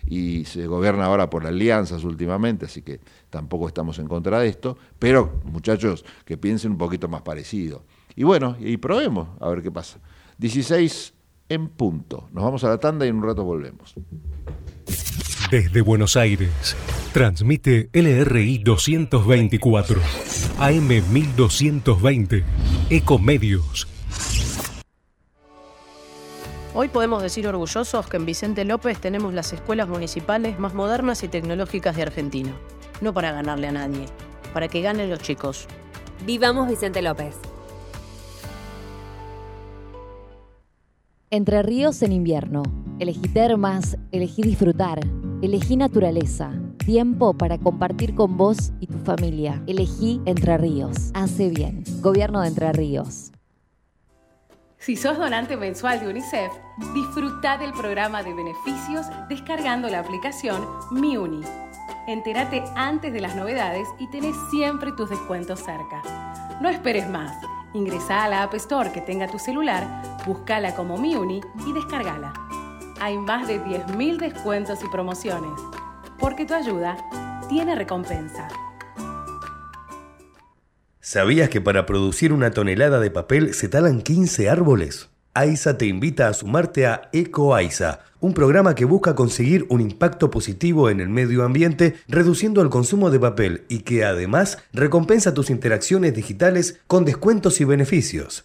y se gobierna ahora por alianzas últimamente, así que tampoco estamos en contra de esto, pero muchachos, que piensen un poquito más parecido. Y bueno, y probemos a ver qué pasa. 16 en punto. Nos vamos a la tanda y en un rato volvemos. Desde Buenos Aires, transmite LRI 224, AM 1220, Ecomedios. Hoy podemos decir orgullosos que en Vicente López tenemos las escuelas municipales más modernas y tecnológicas de Argentina. No para ganarle a nadie, para que ganen los chicos. Vivamos Vicente López. Entre ríos en invierno. Elegí termas, elegí disfrutar, elegí naturaleza. Tiempo para compartir con vos y tu familia. Elegí Entre Ríos. Hace bien. Gobierno de Entre Ríos. Si sos donante mensual de UNICEF, disfruta del programa de beneficios descargando la aplicación MiUni. Entérate antes de las novedades y tenés siempre tus descuentos cerca. No esperes más. Ingresa a la App Store que tenga tu celular, búscala como MiUni y descargala. Hay más de 10.000 descuentos y promociones. Porque tu ayuda tiene recompensa. ¿Sabías que para producir una tonelada de papel se talan 15 árboles? AISA te invita a sumarte a EcoAISA, un programa que busca conseguir un impacto positivo en el medio ambiente reduciendo el consumo de papel y que además recompensa tus interacciones digitales con descuentos y beneficios.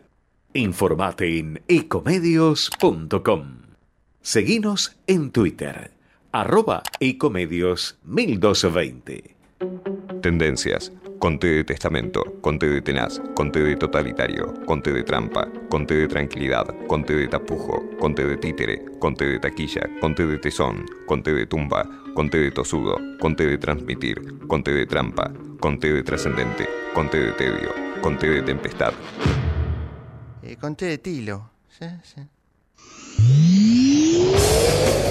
Informate en ecomedios.com. Seguinos en Twitter, arroba ecomedios 1220. Tendencias. Conté de testamento, conté de tenaz, conté de totalitario, conté de trampa, conté de tranquilidad, conté de tapujo, conté de títere, conté de taquilla, conté de tesón, conté de tumba, conté de tosudo, conté de transmitir, conté de trampa, conté de trascendente, conté de tedio, conté de tempestad. Eh, conté de tilo. Sí, sí.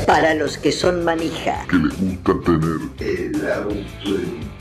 Para los que son manija. Que les gusta tener el auto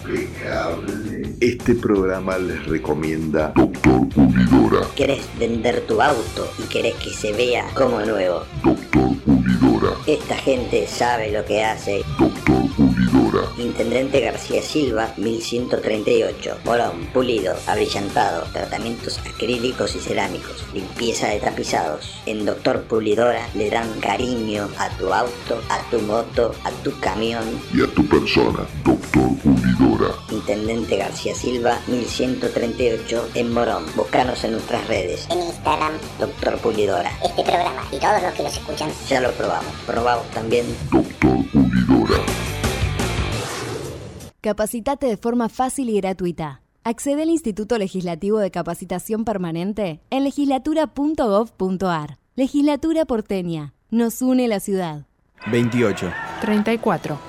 impecable. Este programa les recomienda Doctor Pulidora. ¿Querés vender tu auto y querés que se vea como nuevo? Doctor Pulidora. Esta gente sabe lo que hace. Doctor Pulidora. Intendente García Silva, 1138. Morón, pulido, abrillantado, tratamientos acrílicos y cerámicos, limpieza de tapizados. En Doctor Pulidora le dan cariño a tu auto, a tu moto, a tu camión. Y a tu persona, Doctor Pulidora. Intendente García Silva, 1138 en Morón. Búscanos en nuestras redes. En Instagram, Doctor Pulidora. este programa y todos los que los escuchan. Ya lo probamos. Probamos también. Doctor Pulidora. Capacitate de forma fácil y gratuita. Accede al Instituto Legislativo de Capacitación Permanente en legislatura.gov.ar. Legislatura porteña. Nos une la ciudad. 28. 34.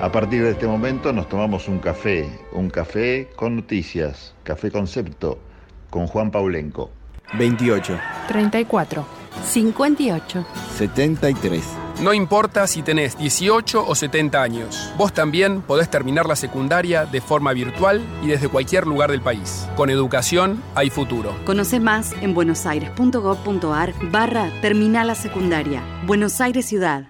A partir de este momento nos tomamos un café, un café con noticias, café concepto, con Juan Paulenco. 28. 34. 58. 73. No importa si tenés 18 o 70 años, vos también podés terminar la secundaria de forma virtual y desde cualquier lugar del país. Con educación hay futuro. Conoce más en buenosaires.gov.ar barra Terminal la Secundaria. Buenos Aires Ciudad.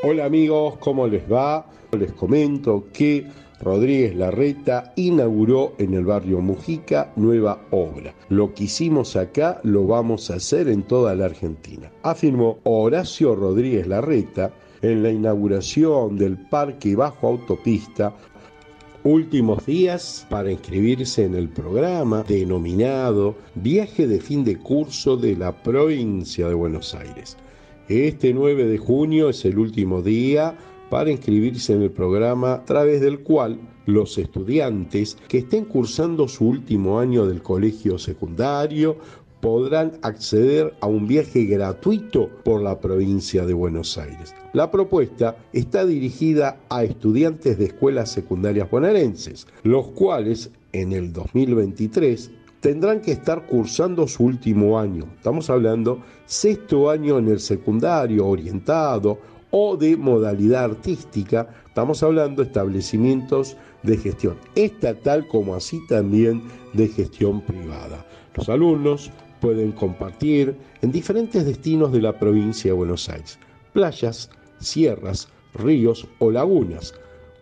Hola amigos, ¿cómo les va? Les comento que Rodríguez Larreta inauguró en el barrio Mujica nueva obra. Lo que hicimos acá lo vamos a hacer en toda la Argentina, afirmó Horacio Rodríguez Larreta en la inauguración del Parque Bajo Autopista Últimos días para inscribirse en el programa denominado Viaje de fin de curso de la provincia de Buenos Aires. Este 9 de junio es el último día para inscribirse en el programa a través del cual los estudiantes que estén cursando su último año del colegio secundario podrán acceder a un viaje gratuito por la provincia de Buenos Aires. La propuesta está dirigida a estudiantes de escuelas secundarias bonaerenses, los cuales en el 2023 tendrán que estar cursando su último año. Estamos hablando sexto año en el secundario orientado o de modalidad artística. Estamos hablando de establecimientos de gestión estatal como así también de gestión privada. Los alumnos pueden compartir en diferentes destinos de la provincia de Buenos Aires, playas, sierras, ríos o lagunas.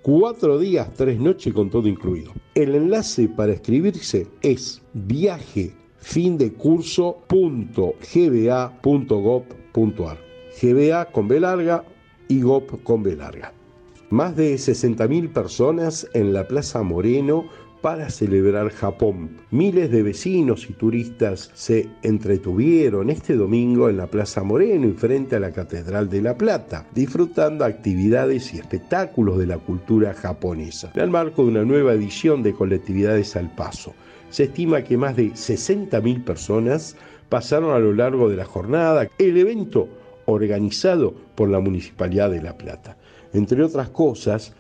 Cuatro días, tres noches con todo incluido. El enlace para escribirse es viaje fin de curso.gba.gov.ar. GBA con B larga y GOP con B larga. Más de 60.000 personas en la Plaza Moreno para celebrar Japón. Miles de vecinos y turistas se entretuvieron este domingo en la Plaza Moreno y frente a la Catedral de La Plata, disfrutando actividades y espectáculos de la cultura japonesa, en el marco de una nueva edición de Colectividades al Paso. Se estima que más de 60.000 personas pasaron a lo largo de la jornada. El evento organizado por la Municipalidad de La Plata. Entre otras cosas,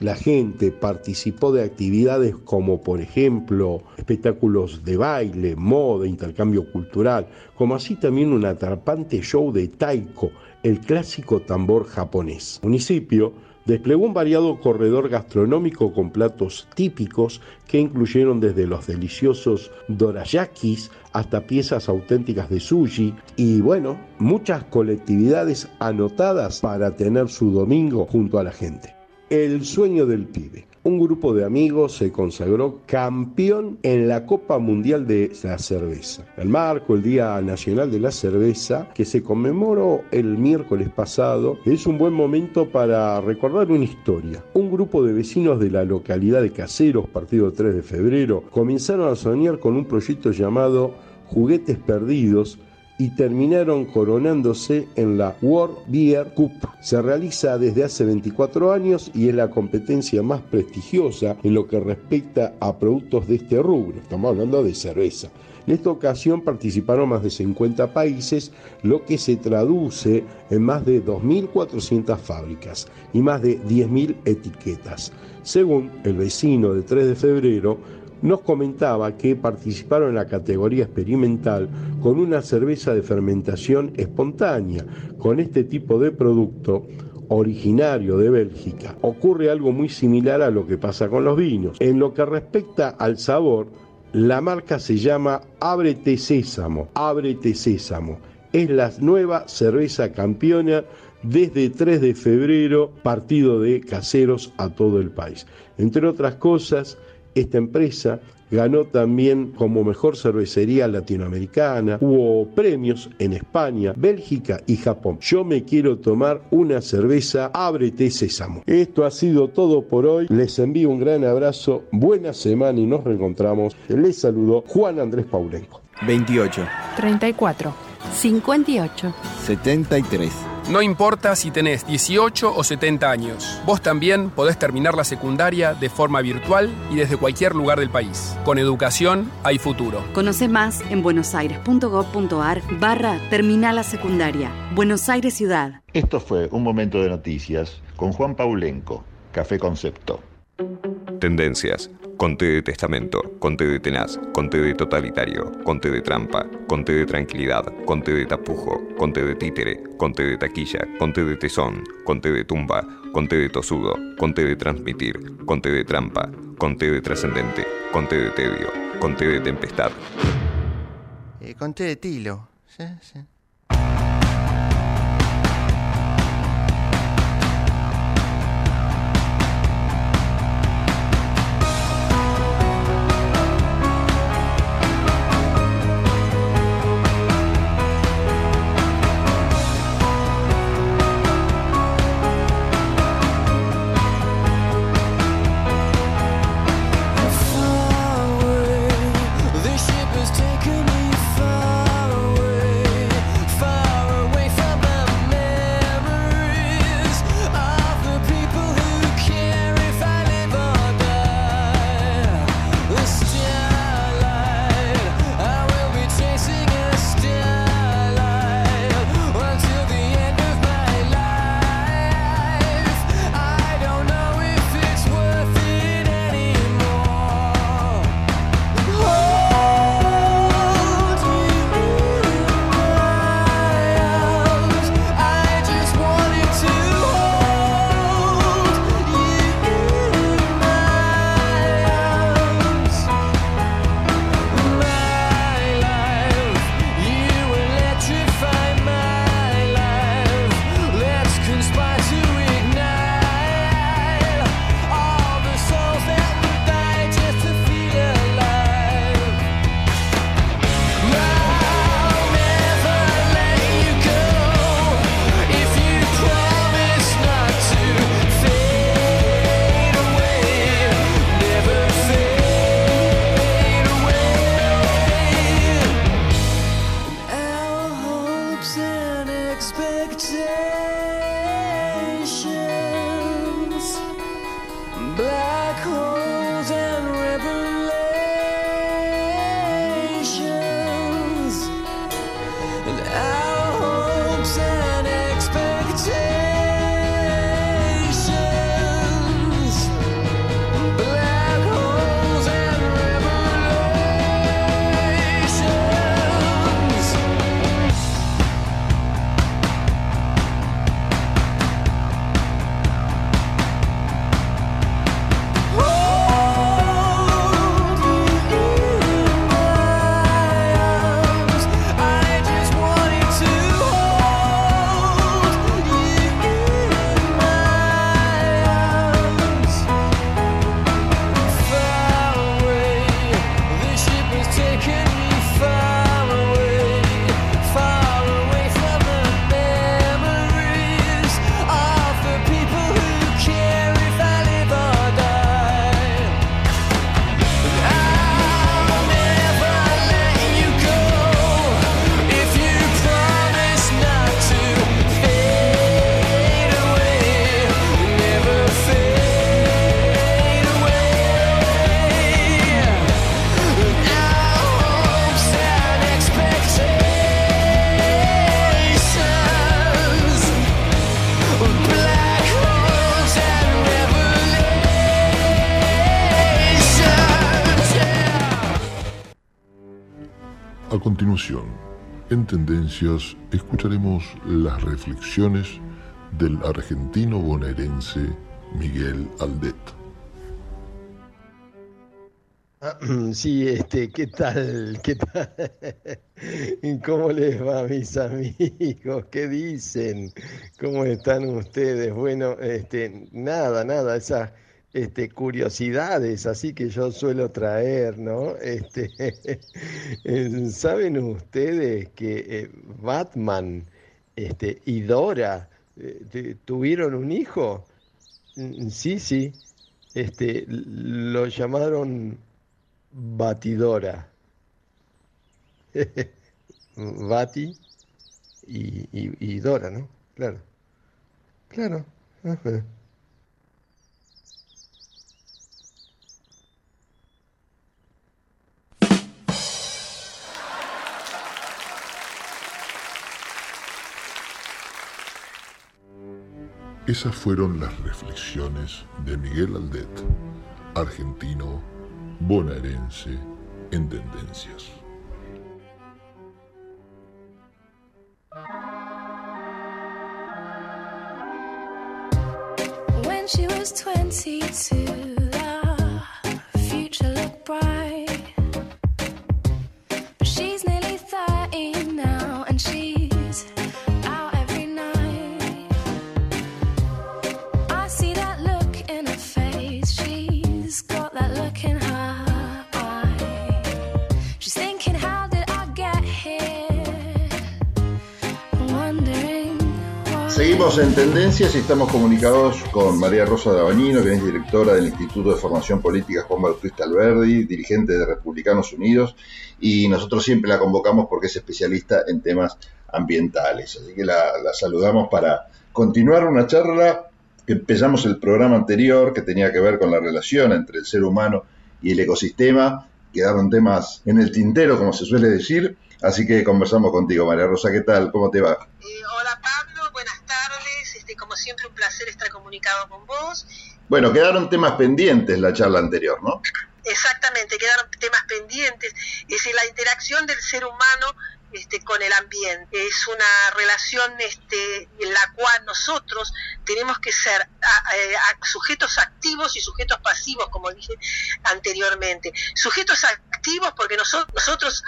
la gente participó de actividades como por ejemplo espectáculos de baile, moda, intercambio cultural, como así también un atrapante show de taiko, el clásico tambor japonés. El municipio Desplegó un variado corredor gastronómico con platos típicos que incluyeron desde los deliciosos dorayakis hasta piezas auténticas de sushi y bueno, muchas colectividades anotadas para tener su domingo junto a la gente. El sueño del pibe. Un grupo de amigos se consagró campeón en la Copa Mundial de la Cerveza. El marco, el Día Nacional de la Cerveza, que se conmemoró el miércoles pasado, es un buen momento para recordar una historia. Un grupo de vecinos de la localidad de Caseros, partido 3 de febrero, comenzaron a soñar con un proyecto llamado Juguetes Perdidos, y terminaron coronándose en la World Beer Cup. Se realiza desde hace 24 años y es la competencia más prestigiosa en lo que respecta a productos de este rubro. Estamos hablando de cerveza. En esta ocasión participaron más de 50 países, lo que se traduce en más de 2.400 fábricas y más de 10.000 etiquetas. Según el vecino de 3 de febrero, nos comentaba que participaron en la categoría experimental con una cerveza de fermentación espontánea. Con este tipo de producto originario de Bélgica ocurre algo muy similar a lo que pasa con los vinos. En lo que respecta al sabor, la marca se llama Ábrete Sésamo. Ábrete Sésamo. Es la nueva cerveza campeona desde 3 de febrero, partido de caseros a todo el país. Entre otras cosas, esta empresa ganó también como mejor cervecería latinoamericana, hubo premios en España, Bélgica y Japón. Yo me quiero tomar una cerveza, ábrete sésamo. Esto ha sido todo por hoy, les envío un gran abrazo, buena semana y nos reencontramos. Les saludo Juan Andrés Paulenco. 28, 34, 58. 73. No importa si tenés 18 o 70 años, vos también podés terminar la secundaria de forma virtual y desde cualquier lugar del país. Con educación hay futuro. Conoce más en buenosaires.gov.ar barra Terminal la Secundaria. Buenos Aires Ciudad. Esto fue un momento de noticias con Juan Paulenco, Café Concepto. Tendencias. Conté de testamento, conté de tenaz, conté de totalitario, conté de trampa, conté de tranquilidad, conté de tapujo, conté de títere, conté de taquilla, conté de tesón, conté de tumba, conté de tosudo, conté de transmitir, conté de trampa, conté de trascendente, conté de tedio, conté de tempestad. Eh, conté de tilo. Sí, sí. Escucharemos las reflexiones del argentino bonaerense Miguel Aldet. Ah, Sí, este, ¿qué tal? ¿Qué tal? ¿Cómo les va, mis amigos? ¿Qué dicen? ¿Cómo están ustedes? Bueno, este, nada, nada, esas este, curiosidades así que yo suelo traer, ¿no? Este, eh, ¿saben ustedes que eh, Batman este, y Dora eh, tuvieron un hijo? Mm, Sí, sí. Este, lo llamaron Batidora. Bati y, Dora, ¿no? Claro. Claro. Esas fueron las reflexiones de Miguel Aldet, argentino bonaerense en Tendencias. When she was 22, Seguimos en Tendencias y estamos comunicados con María Rosa Dabañino, que es directora del Instituto de Formación Política Juan Bautista Alberdi, dirigente de Republicanos Unidos, y nosotros siempre la convocamos porque es especialista en temas ambientales. Así que la, saludamos para continuar una charla que empezamos el programa anterior, que tenía que ver con la relación entre el ser humano y el ecosistema. Quedaron temas en el tintero, como se suele decir, así que conversamos contigo, María Rosa. ¿Qué tal? ¿Cómo te va? Hola Pablo, como siempre, un placer estar comunicado con vos. Bueno, quedaron temas pendientes la charla anterior, ¿no? Exactamente, quedaron temas pendientes. Es decir, la interacción del ser humano este, con el ambiente. Es una relación este, en la cual nosotros tenemos que ser a- sujetos activos y sujetos pasivos, como dije anteriormente. Sujetos activos porque nosotros, nosotros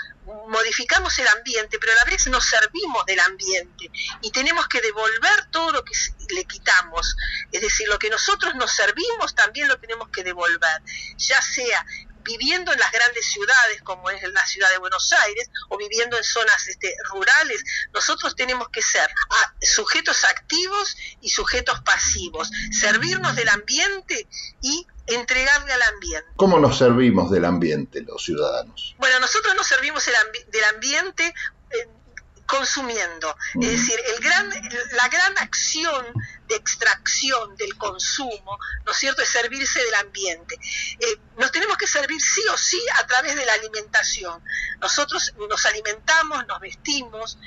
modificamos el ambiente, pero a la vez nos servimos del ambiente y tenemos que devolver todo lo que le quitamos. Es decir, lo que nosotros nos servimos también lo tenemos que devolver, ya sea viviendo en las grandes ciudades como es la ciudad de Buenos Aires o viviendo en zonas este, rurales, nosotros tenemos que ser ah, sujetos activos y sujetos pasivos, servirnos del ambiente y entregarle al ambiente. ¿Cómo nos servimos del ambiente los ciudadanos? Bueno, nosotros nos servimos el ambi- del ambiente consumiendo. Es decir, el gran, la gran acción de extracción del consumo, ¿no es cierto?, es servirse del ambiente. Eh, nos tenemos que servir sí o sí a través de la alimentación. Nosotros nos alimentamos, nos vestimos,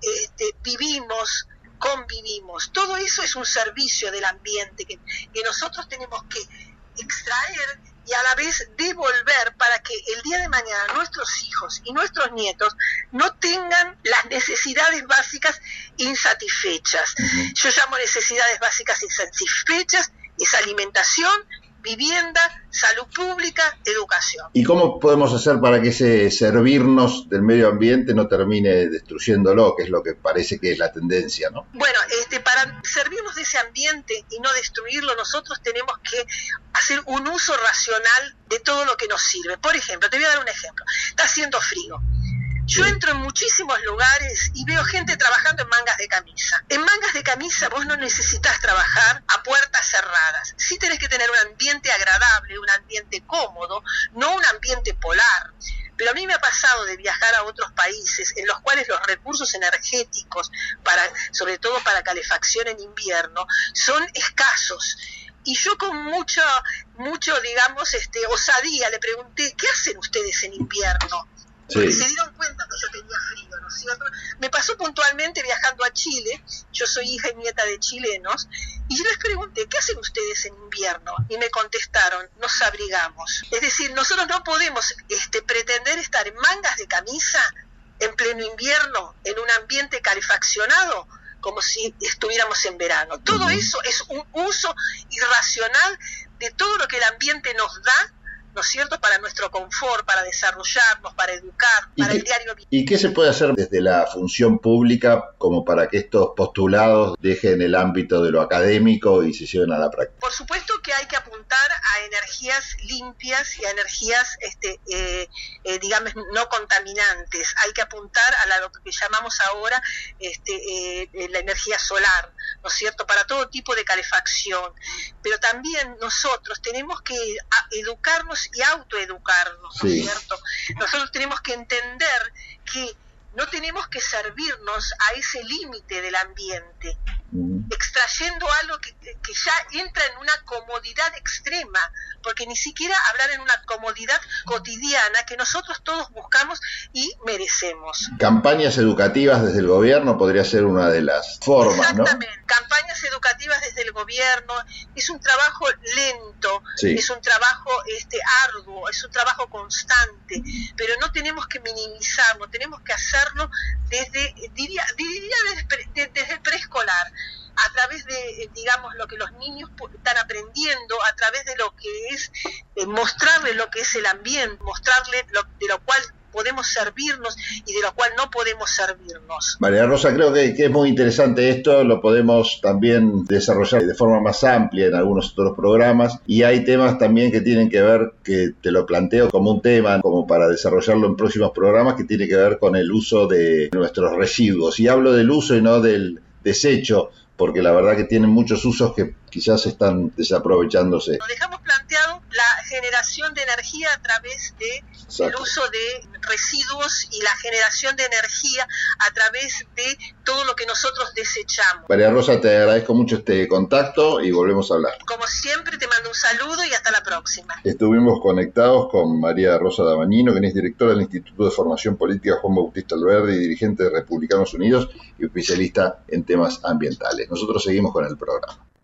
este, vivimos, convivimos. Todo eso es un servicio del ambiente que, que nosotros tenemos que extraer y a la vez devolver para que el día de mañana nuestros hijos y nuestros nietos no tengan las necesidades básicas insatisfechas. Yo llamo necesidades básicas insatisfechas, es alimentación, vivienda, salud pública, educación. ¿Y cómo podemos hacer para que ese servirnos del medio ambiente no termine destruyéndolo, que es lo que parece que es la tendencia, ¿no? Bueno, este, para servirnos de ese ambiente y no destruirlo, nosotros tenemos que hacer un uso racional de todo lo que nos sirve. Por ejemplo, te voy a dar un ejemplo. Está haciendo frío. Yo entro en muchísimos lugares y veo gente trabajando en mangas de camisa. En mangas de camisa vos no necesitas trabajar a puertas cerradas. Sí tenés que tener un ambiente agradable, un ambiente cómodo, no un ambiente polar. Pero a mí me ha pasado de viajar a otros países en los cuales los recursos energéticos, para, sobre todo para calefacción en invierno, son escasos. Y yo con mucho, mucho, digamos, este, osadía le pregunté, ¿qué hacen ustedes en invierno? Sí. se dieron cuenta que yo tenía frío, ¿no es cierto? Me pasó puntualmente viajando a Chile, yo soy hija y nieta de chilenos, y yo les pregunté, ¿qué hacen ustedes en invierno? Y me contestaron, nos abrigamos. Es decir, nosotros no podemos este, pretender estar en mangas de camisa en pleno invierno en un ambiente calefaccionado como si estuviéramos en verano. Todo eso es un uso irracional de todo lo que el ambiente nos da, ¿no es cierto?, para nuestro confort, para desarrollarnos, para educar, ¿Y para qué- el diario vivir. ¿Y qué se puede hacer desde la función pública como para que estos postulados dejen el ámbito de lo académico y se lleven a la práctica? Por supuesto que hay que apuntar a energías limpias y a energías, este, eh, eh, digamos, no contaminantes. Hay que apuntar a la- lo que llamamos ahora este, eh, eh, la energía solar, ¿no es cierto?, para todo tipo de calefacción. Pero también nosotros tenemos que a- educarnos y autoeducarnos, ¿no es Sí. cierto? Nosotros tenemos que entender que no tenemos que servirnos a ese límite del ambiente extrayendo algo que, que ya entra en una comodidad extrema, porque ni siquiera hablar en una comodidad cotidiana que nosotros todos buscamos y merecemos. Campañas educativas desde el gobierno podría ser una de las formas, ¿no? Campañas educativas desde el gobierno, es un trabajo lento, Sí. es un trabajo este arduo, es un trabajo constante, pero no tenemos que minimizarlo, tenemos que hacerlo desde, diría, diría desde, preescolar, a través de, eh, digamos, lo que los niños están aprendiendo, a través de lo que es mostrarle lo que es el ambiente, mostrarle lo, de lo cual podemos servirnos y de lo cual no podemos servirnos. María Rosa, creo que, que es muy interesante esto, lo podemos también desarrollar de forma más amplia en algunos otros programas y hay temas también que tienen que ver, que te lo planteo como un tema, como para desarrollarlo en próximos programas, que tiene que ver con el uso de nuestros residuos. Y hablo del uso y no del desecho, porque la verdad que tienen muchos usos que quizás están desaprovechándose. Nos dejamos planteado la generación de energía a través de el Exacto. uso de residuos y la generación de energía a través de todo lo que nosotros desechamos. María Rosa, te agradezco mucho este contacto y volvemos a hablar. Como siempre, te mando un saludo y hasta la próxima. Estuvimos conectados con María Rosa Dabañino, quien es directora del Instituto de Formación Política Juan Bautista Alberdi, dirigente de Republicanos Unidos y especialista en temas ambientales. Nosotros seguimos con el programa.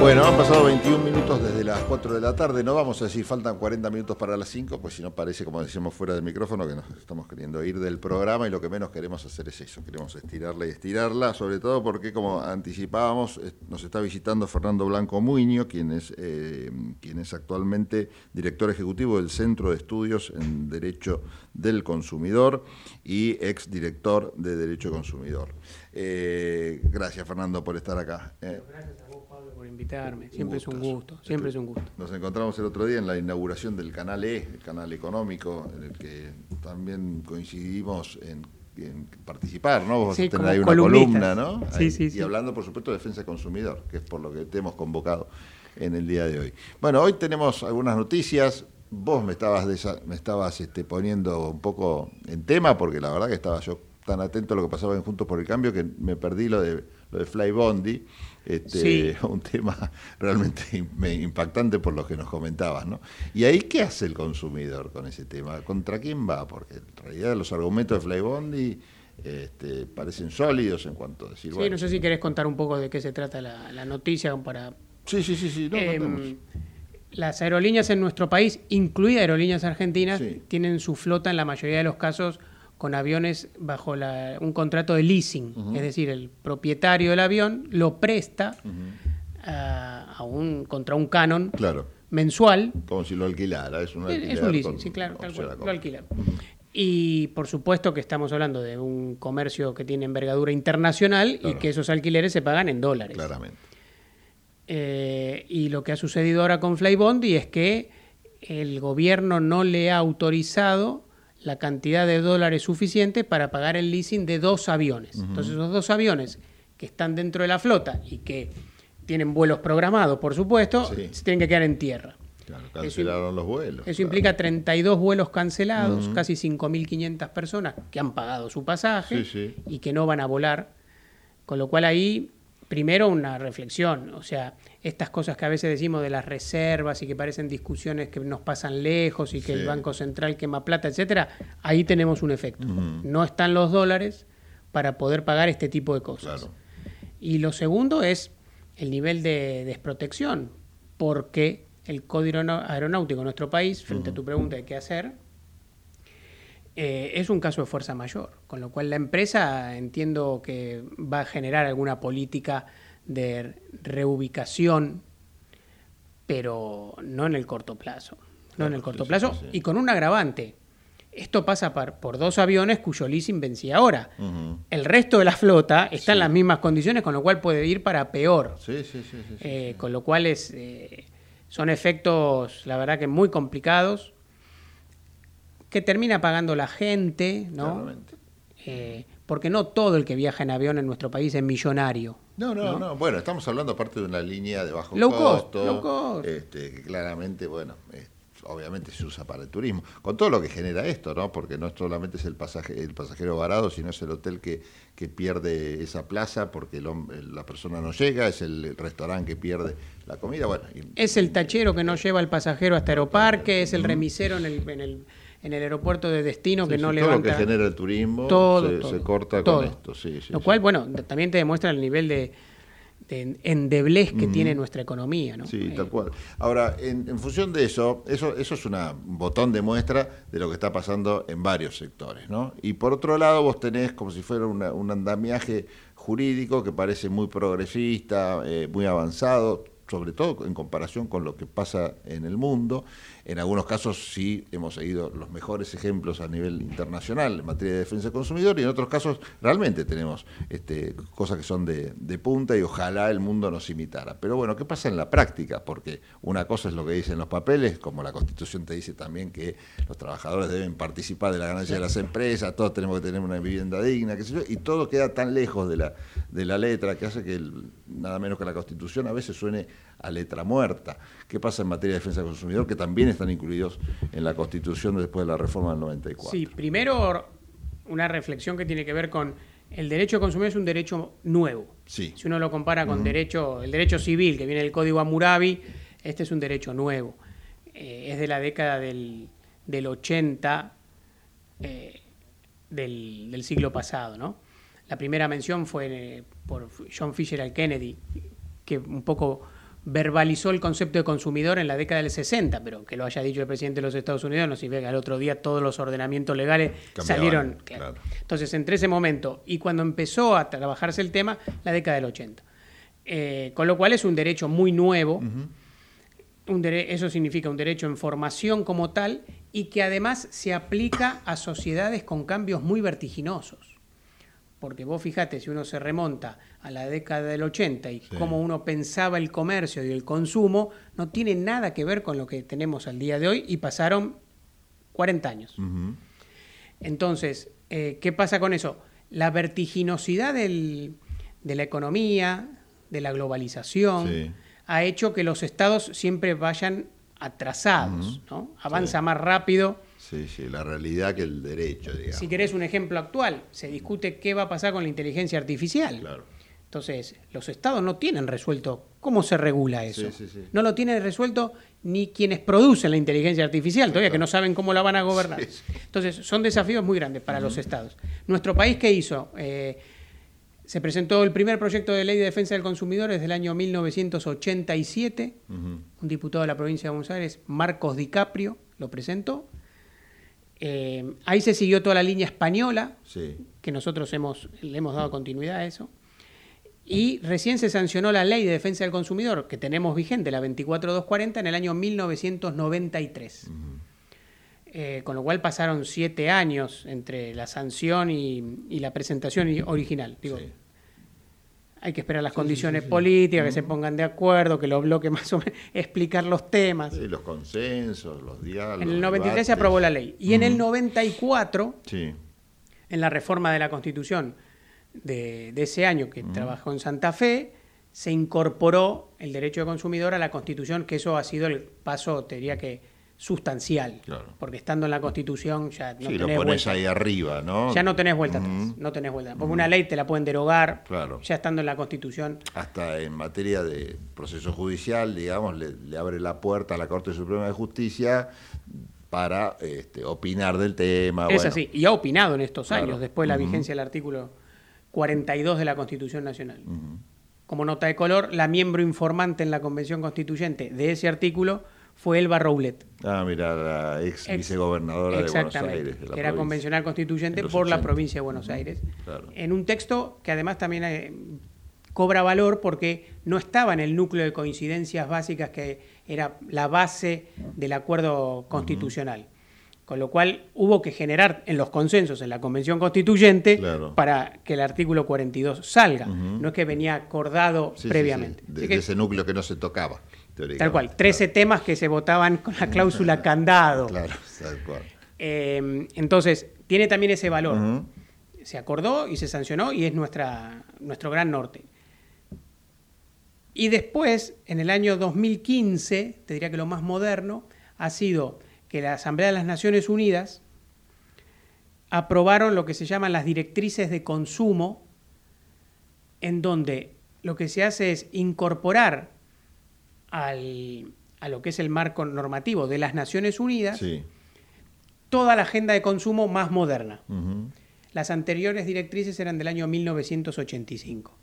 Bueno, han pasado 21 minutos desde las 4 de la tarde. No vamos a decir faltan 40 minutos para las 5, pues si no parece, como decíamos fuera del micrófono, que nos estamos queriendo ir del programa y lo que menos queremos hacer es eso. Queremos estirarla y estirarla, sobre todo porque, como anticipábamos, nos está visitando Fernando Blanco Muño, quien es, eh, quien es actualmente director ejecutivo del Centro de Estudios en Derecho del Consumidor y ex director de Derecho Consumidor. Eh, gracias, Fernando, por estar acá. Eh, invitarme. Siempre es un gusto, siempre es un gusto. Nos encontramos el otro día en la inauguración del canal E, el canal económico, en el que también coincidimos en, en participar, ¿no? Vos Sí, tenés ahí una columna, ¿no? Sí, Ahí, sí, y sí. hablando, por supuesto, de defensa del consumidor, que es por lo que te hemos convocado en el día de hoy. Bueno, hoy tenemos algunas noticias. Vos me estabas, desa- me estabas este, poniendo un poco en tema, porque la verdad que estaba yo tan atento a lo que pasaba en Juntos por el Cambio que me perdí lo de, lo de Fly Bondi. Este, Sí. un tema realmente im- impactante por lo que nos comentabas, ¿no? Y ahí, ¿qué hace el consumidor con ese tema? ¿Contra quién va? Porque en realidad los argumentos de Flybondi este, parecen sólidos en cuanto a decir, Sí, bueno, no sé si querés contar un poco de qué se trata la, la noticia para... Sí, sí, sí, sí, no, contamos. las aerolíneas en nuestro país, incluidas aerolíneas argentinas, tienen su flota en la mayoría de los casos con aviones bajo la- un contrato de leasing, es decir, el propietario del avión lo presta a, a un contra un canon claro, mensual como si lo alquilara, es un alquiler es un leasing, con sí, claro, tal cual, lo compra. alquilan. Y por supuesto que estamos hablando de un comercio que tiene envergadura internacional y que esos alquileres se pagan en dólares. Claramente. Eh, y lo que ha sucedido ahora con Flybondi es que el gobierno no le ha autorizado la cantidad de dólares suficiente para pagar el leasing de dos aviones. Entonces, esos dos aviones que están dentro de la flota y que tienen vuelos programados, por supuesto, se tienen que quedar en tierra. Claro, cancelaron los vuelos. Eso implica 32 vuelos cancelados, Ujú. casi 5.500 personas que han pagado su pasaje Sí, sí. y que no van a volar. Con lo cual ahí, primero una reflexión, o sea, estas cosas que a veces decimos de las reservas y que parecen discusiones que nos pasan lejos y que el. Banco Central quema plata, etcétera, ahí tenemos un efecto. No están los dólares para poder pagar este tipo de cosas. Y lo segundo es el nivel de desprotección, porque el código aeronáutico en nuestro país, frente a tu pregunta de qué hacer, eh, es un caso de fuerza mayor, con lo cual la empresa entiendo que va a generar alguna política de reubicación, pero no en el corto plazo. No en el corto plazo y con un agravante. Esto pasa par- por dos aviones cuyo leasing vencía ahora. El resto de la flota está en las mismas condiciones, con lo cual puede ir para peor. Sí, sí, sí. sí, sí. Eh, con lo cual es, eh, son efectos, la verdad que muy complicados, que termina pagando la gente, ¿no? Eh, porque no todo el que viaja en avión en nuestro país es millonario. No, no, no, Bueno, estamos hablando aparte de una línea de bajo Low cost, costo. low cost. este, que claramente, bueno, eh, obviamente se usa para el turismo. Con todo lo que genera esto, ¿no? Porque no solamente es el, pasaje, el pasajero varado, sino es el hotel que, que pierde esa plaza porque el la persona no llega, es el restaurante que pierde la comida. Bueno, y- Es el tachero que no lleva al pasajero hasta Aeroparque, es el remisero en el, en el, en el aeropuerto de destino que no sí, levanta. todo lo que genera el turismo Todo, se, todo, se corta todo. con esto. Sí, Lo cual, bueno, también te demuestra el nivel de, de endeblez que tiene nuestra economía, ¿no? Sí, tal cual. Ahora, en, en función de eso, eso, eso es una, un botón de muestra de lo que está pasando en varios sectores, ¿no? Y por otro lado, vos tenés como si fuera una- un andamiaje jurídico que parece muy progresista, eh, muy avanzado, sobre todo en comparación con lo que pasa en el mundo. En algunos casos sí hemos seguido los mejores ejemplos a nivel internacional en materia de defensa del consumidor y en otros casos realmente tenemos este, cosas que son de, de punta y ojalá el mundo nos imitara. Pero bueno, ¿qué pasa en la práctica? Porque una cosa es lo que dicen los papeles, como la Constitución te dice también que los trabajadores deben participar de la ganancia de las empresas, todos tenemos que tener una vivienda digna, qué sé yo, y todo queda tan lejos de la, de la letra que hace que el- nada menos que la Constitución a veces suene a letra muerta. ¿Qué pasa en materia de defensa del consumidor? Que también están incluidos en la Constitución después de la reforma del 94. Sí, primero una reflexión que tiene que ver con el derecho de consumidor es un derecho nuevo. Sí. Si uno lo compara con derecho, el derecho civil que viene del Código Hammurabi, este es un derecho nuevo. Eh, es de la década del, del 80 eh, del, del siglo pasado, ¿no? La primera mención fue eh, por John Fisher al Kennedy, que un poco verbalizó el concepto de consumidor en la década del 60, pero que lo haya dicho el presidente de los Estados Unidos no significa que al otro día todos los ordenamientos legales Cambiaban, salieron. claro. Entonces, entre ese momento y cuando empezó a trabajarse el tema, la década del 80. Eh, con lo cual es un derecho muy nuevo, un dere- eso significa un derecho en formación como tal y que además se aplica a sociedades con cambios muy vertiginosos. Porque vos fijate, si uno se remonta a la década del 80 y cómo uno pensaba el comercio y el consumo, no tiene nada que ver con lo que tenemos al día de hoy y pasaron 40 años. Entonces, eh, ¿qué pasa con eso? La vertiginosidad del- de la economía, de la globalización, Sí. ha hecho que los estados siempre vayan atrasados, ¿no? Avanza más rápido. Sí, sí, la realidad que el derecho, digamos. Si querés un ejemplo actual, se discute qué va a pasar con la inteligencia artificial. Claro. Entonces, los estados no tienen resuelto cómo se regula eso. Sí, sí, sí. No lo tienen resuelto ni quienes producen la inteligencia artificial, todavía que no saben cómo la van a gobernar. Entonces, son desafíos muy grandes para los estados. Nuestro país, ¿qué hizo? Eh, se presentó el primer proyecto de ley de defensa del consumidor desde el año 1987. Un diputado de la provincia de Buenos Aires, Marcos DiCaprio, lo presentó. Eh, ahí se siguió toda la línea española, Sí. que nosotros hemos, le hemos dado continuidad a eso. Y recién se sancionó la ley de defensa del consumidor, que tenemos vigente, la 24240, en el año 1993. Eh, con lo cual pasaron siete años entre la sanción y, y la presentación original. Digo, Hay que esperar las condiciones políticas, que se pongan de acuerdo, que los bloques más o menos, explicar los temas. Sí, los consensos, los diálogos. En el 93 se debates. aprobó la ley. Y en el 94 Sí. en la reforma de la Constitución de, de ese año que trabajó en Santa Fe, se incorporó el derecho de consumidor a la Constitución, que eso ha sido el paso, te diría que sustancial, porque estando en la Constitución ya no sí, lo tenés pones vuelta. ahí arriba, ¿no? Ya no tenés vuelta atrás, no tenés vuelta. Porque una ley te la pueden derogar, Claro. ya estando en la Constitución. Hasta en materia de proceso judicial, digamos, le, le abre la puerta a la Corte Suprema de Justicia para este, opinar del tema. Es bueno. así, y ha opinado en estos Claro. años, después de la vigencia del artículo 42 de la Constitución Nacional. Como nota de color, la miembro informante en la Convención Constituyente de ese artículo fue Elba Roulet. Ah, mira, la ex, Ex- vicegobernadora de Buenos Aires. de la que era convencional constituyente por la 80. provincia de Buenos Aires. Claro. En un texto que además también eh, cobra valor porque no estaba en el núcleo de coincidencias básicas que era la base del acuerdo constitucional. Con lo cual hubo que generar en los consensos en la Convención Constituyente Claro. para que el artículo 42 salga. Ujú. No es que venía acordado Sí, previamente. sí, De, Así que- de ese núcleo que no se tocaba. Tal cual, 13 temas que se votaban con la cláusula candado. Claro, tal cual. Eh, entonces, tiene también ese valor. Se acordó y se sancionó y es nuestra, nuestro gran norte. Y después, en el año 2015, te diría que lo más moderno, ha sido que la Asamblea de las Naciones Unidas aprobaron lo que se llaman las directrices de consumo, en donde lo que se hace es incorporar al- a lo que es el marco normativo de las Naciones Unidas Sí. toda la agenda de consumo más moderna. Las anteriores directrices eran del año 1985.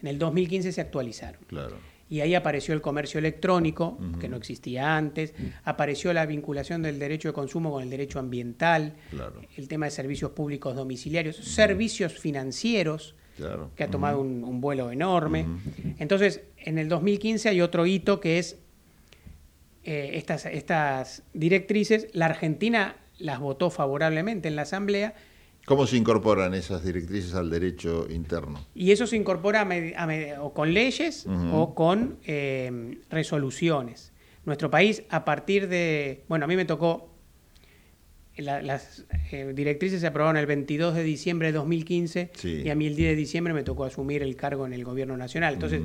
En el 2015 se actualizaron. Claro. Y ahí apareció el comercio electrónico, que no existía antes, apareció la vinculación del derecho de consumo con el derecho ambiental, Claro. el tema de servicios públicos domiciliarios, servicios financieros, Claro. que ha tomado un, un vuelo enorme. Entonces, en el 2015 hay otro hito que es eh, estas, estas directrices. La Argentina las votó favorablemente en la Asamblea ¿Cómo se incorporan esas directrices al derecho interno? y eso se incorpora a a o con leyes o con eh, resoluciones. Nuestro país, a partir de. Bueno, a mí me tocó. La- las eh, directrices se aprobaron el 22 de diciembre de 2015 Sí. y a mí el 10 de diciembre me tocó asumir el cargo en el gobierno nacional. Entonces,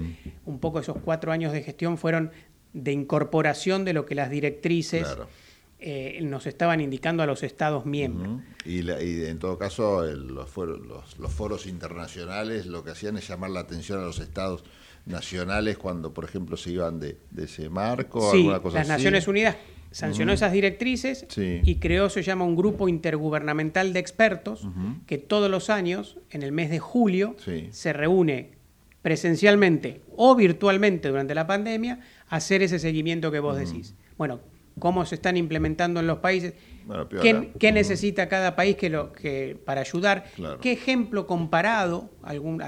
un poco esos cuatro años de gestión fueron de incorporación de lo que las directrices Claro. eh, nos estaban indicando a los Estados miembros. Y, la- y en todo caso, el- los, foros, los, los foros internacionales lo que hacían es llamar la atención a los estados nacionales cuando, por ejemplo, se iban de, de ese marco, Sí, alguna cosa las así. Naciones Unidas sancionó esas directrices Sí. y creó, se llama un grupo intergubernamental de expertos que todos los años, en el mes de julio, Sí. se reúne presencialmente o virtualmente durante la pandemia a hacer ese seguimiento que vos decís. Bueno, cómo se están implementando en los países, Bueno, qué, qué necesita cada país que lo, que, para ayudar, Claro. qué ejemplo comparado, algún,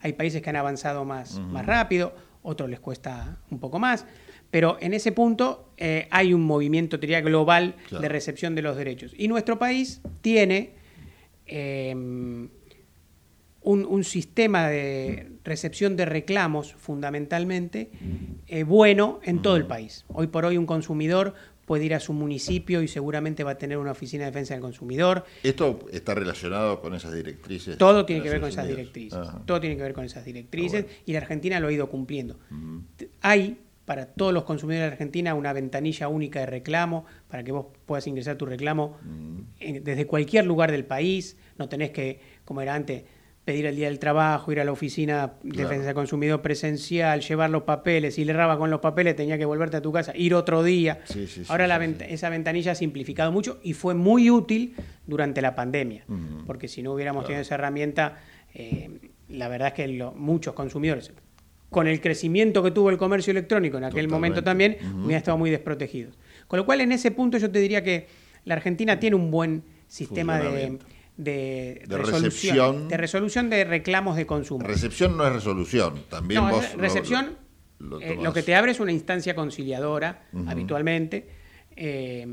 hay países que han avanzado más, más rápido, otros les cuesta un poco más, pero en ese punto eh, hay un movimiento, diría, global Claro. de recepción de los derechos. Y nuestro país tiene eh, un, un sistema de recepción de reclamos, fundamentalmente, eh, bueno en todo el país. Hoy por hoy un consumidor puede ir a su municipio y seguramente va a tener una oficina de defensa del consumidor. ¿Esto está relacionado con esas directrices? Todo tiene que ver con esas directrices. Ajá. Todo tiene que ver con esas directrices y la Argentina lo ha ido cumpliendo. Hay para todos los consumidores de Argentina una ventanilla única de reclamo para que vos puedas ingresar tu reclamo en- desde cualquier lugar del país. No tenés que, como era antes, pedir el día del trabajo, ir a la oficina de Claro. defensa del consumidor presencial, llevar los papeles. Si le errabas con los papeles, tenía que volverte a tu casa, ir otro día. Sí, sí, sí, Ahora sí, la esa ventanilla ha simplificado mucho y fue muy útil durante la pandemia, Ujú. porque si no hubiéramos tenido esa herramienta, eh, la verdad es que lo- muchos consumidores, con el crecimiento que tuvo el comercio electrónico en aquel Totalmente. momento también, hubieran estado muy desprotegidos. Con lo cual, en ese punto yo te diría que la Argentina tiene un buen sistema de, de, De resolución, recepción. de resolución de reclamos de consumo. Recepción no es resolución. También No, vos recepción, lo- lo eh, lo, que te abre es una instancia conciliadora, habitualmente, eh,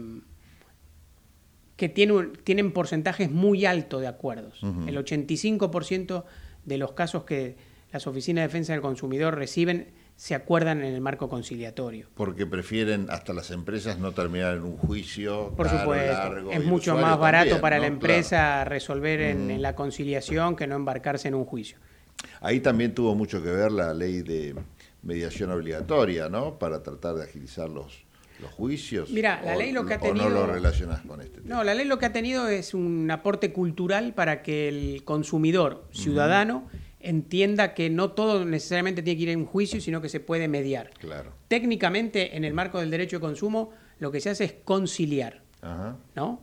que tiene un- tienen porcentajes muy altos de acuerdos. El 85% de los casos que las oficinas de defensa del consumidor reciben se acuerdan en el marco conciliatorio. Porque prefieren hasta las empresas no terminar en un juicio. Por caro, supuesto, largo, es mucho más barato también, para ¿no? la Claro. empresa resolver en, Ujú. en la conciliación que no embarcarse en un juicio. Ahí también tuvo mucho que ver la ley de mediación obligatoria, ¿no? Para tratar de agilizar los, los juicios. Mira, la O- ley lo que ha o tenido- no lo relacionás con este. No, la ley lo que ha tenido es un aporte cultural para que el consumidor ciudadano entienda que no todo necesariamente tiene que ir a un juicio, sino que se puede mediar. Claro. Técnicamente, en el marco del derecho de consumo, lo que se hace es conciliar, Ajá. ¿no?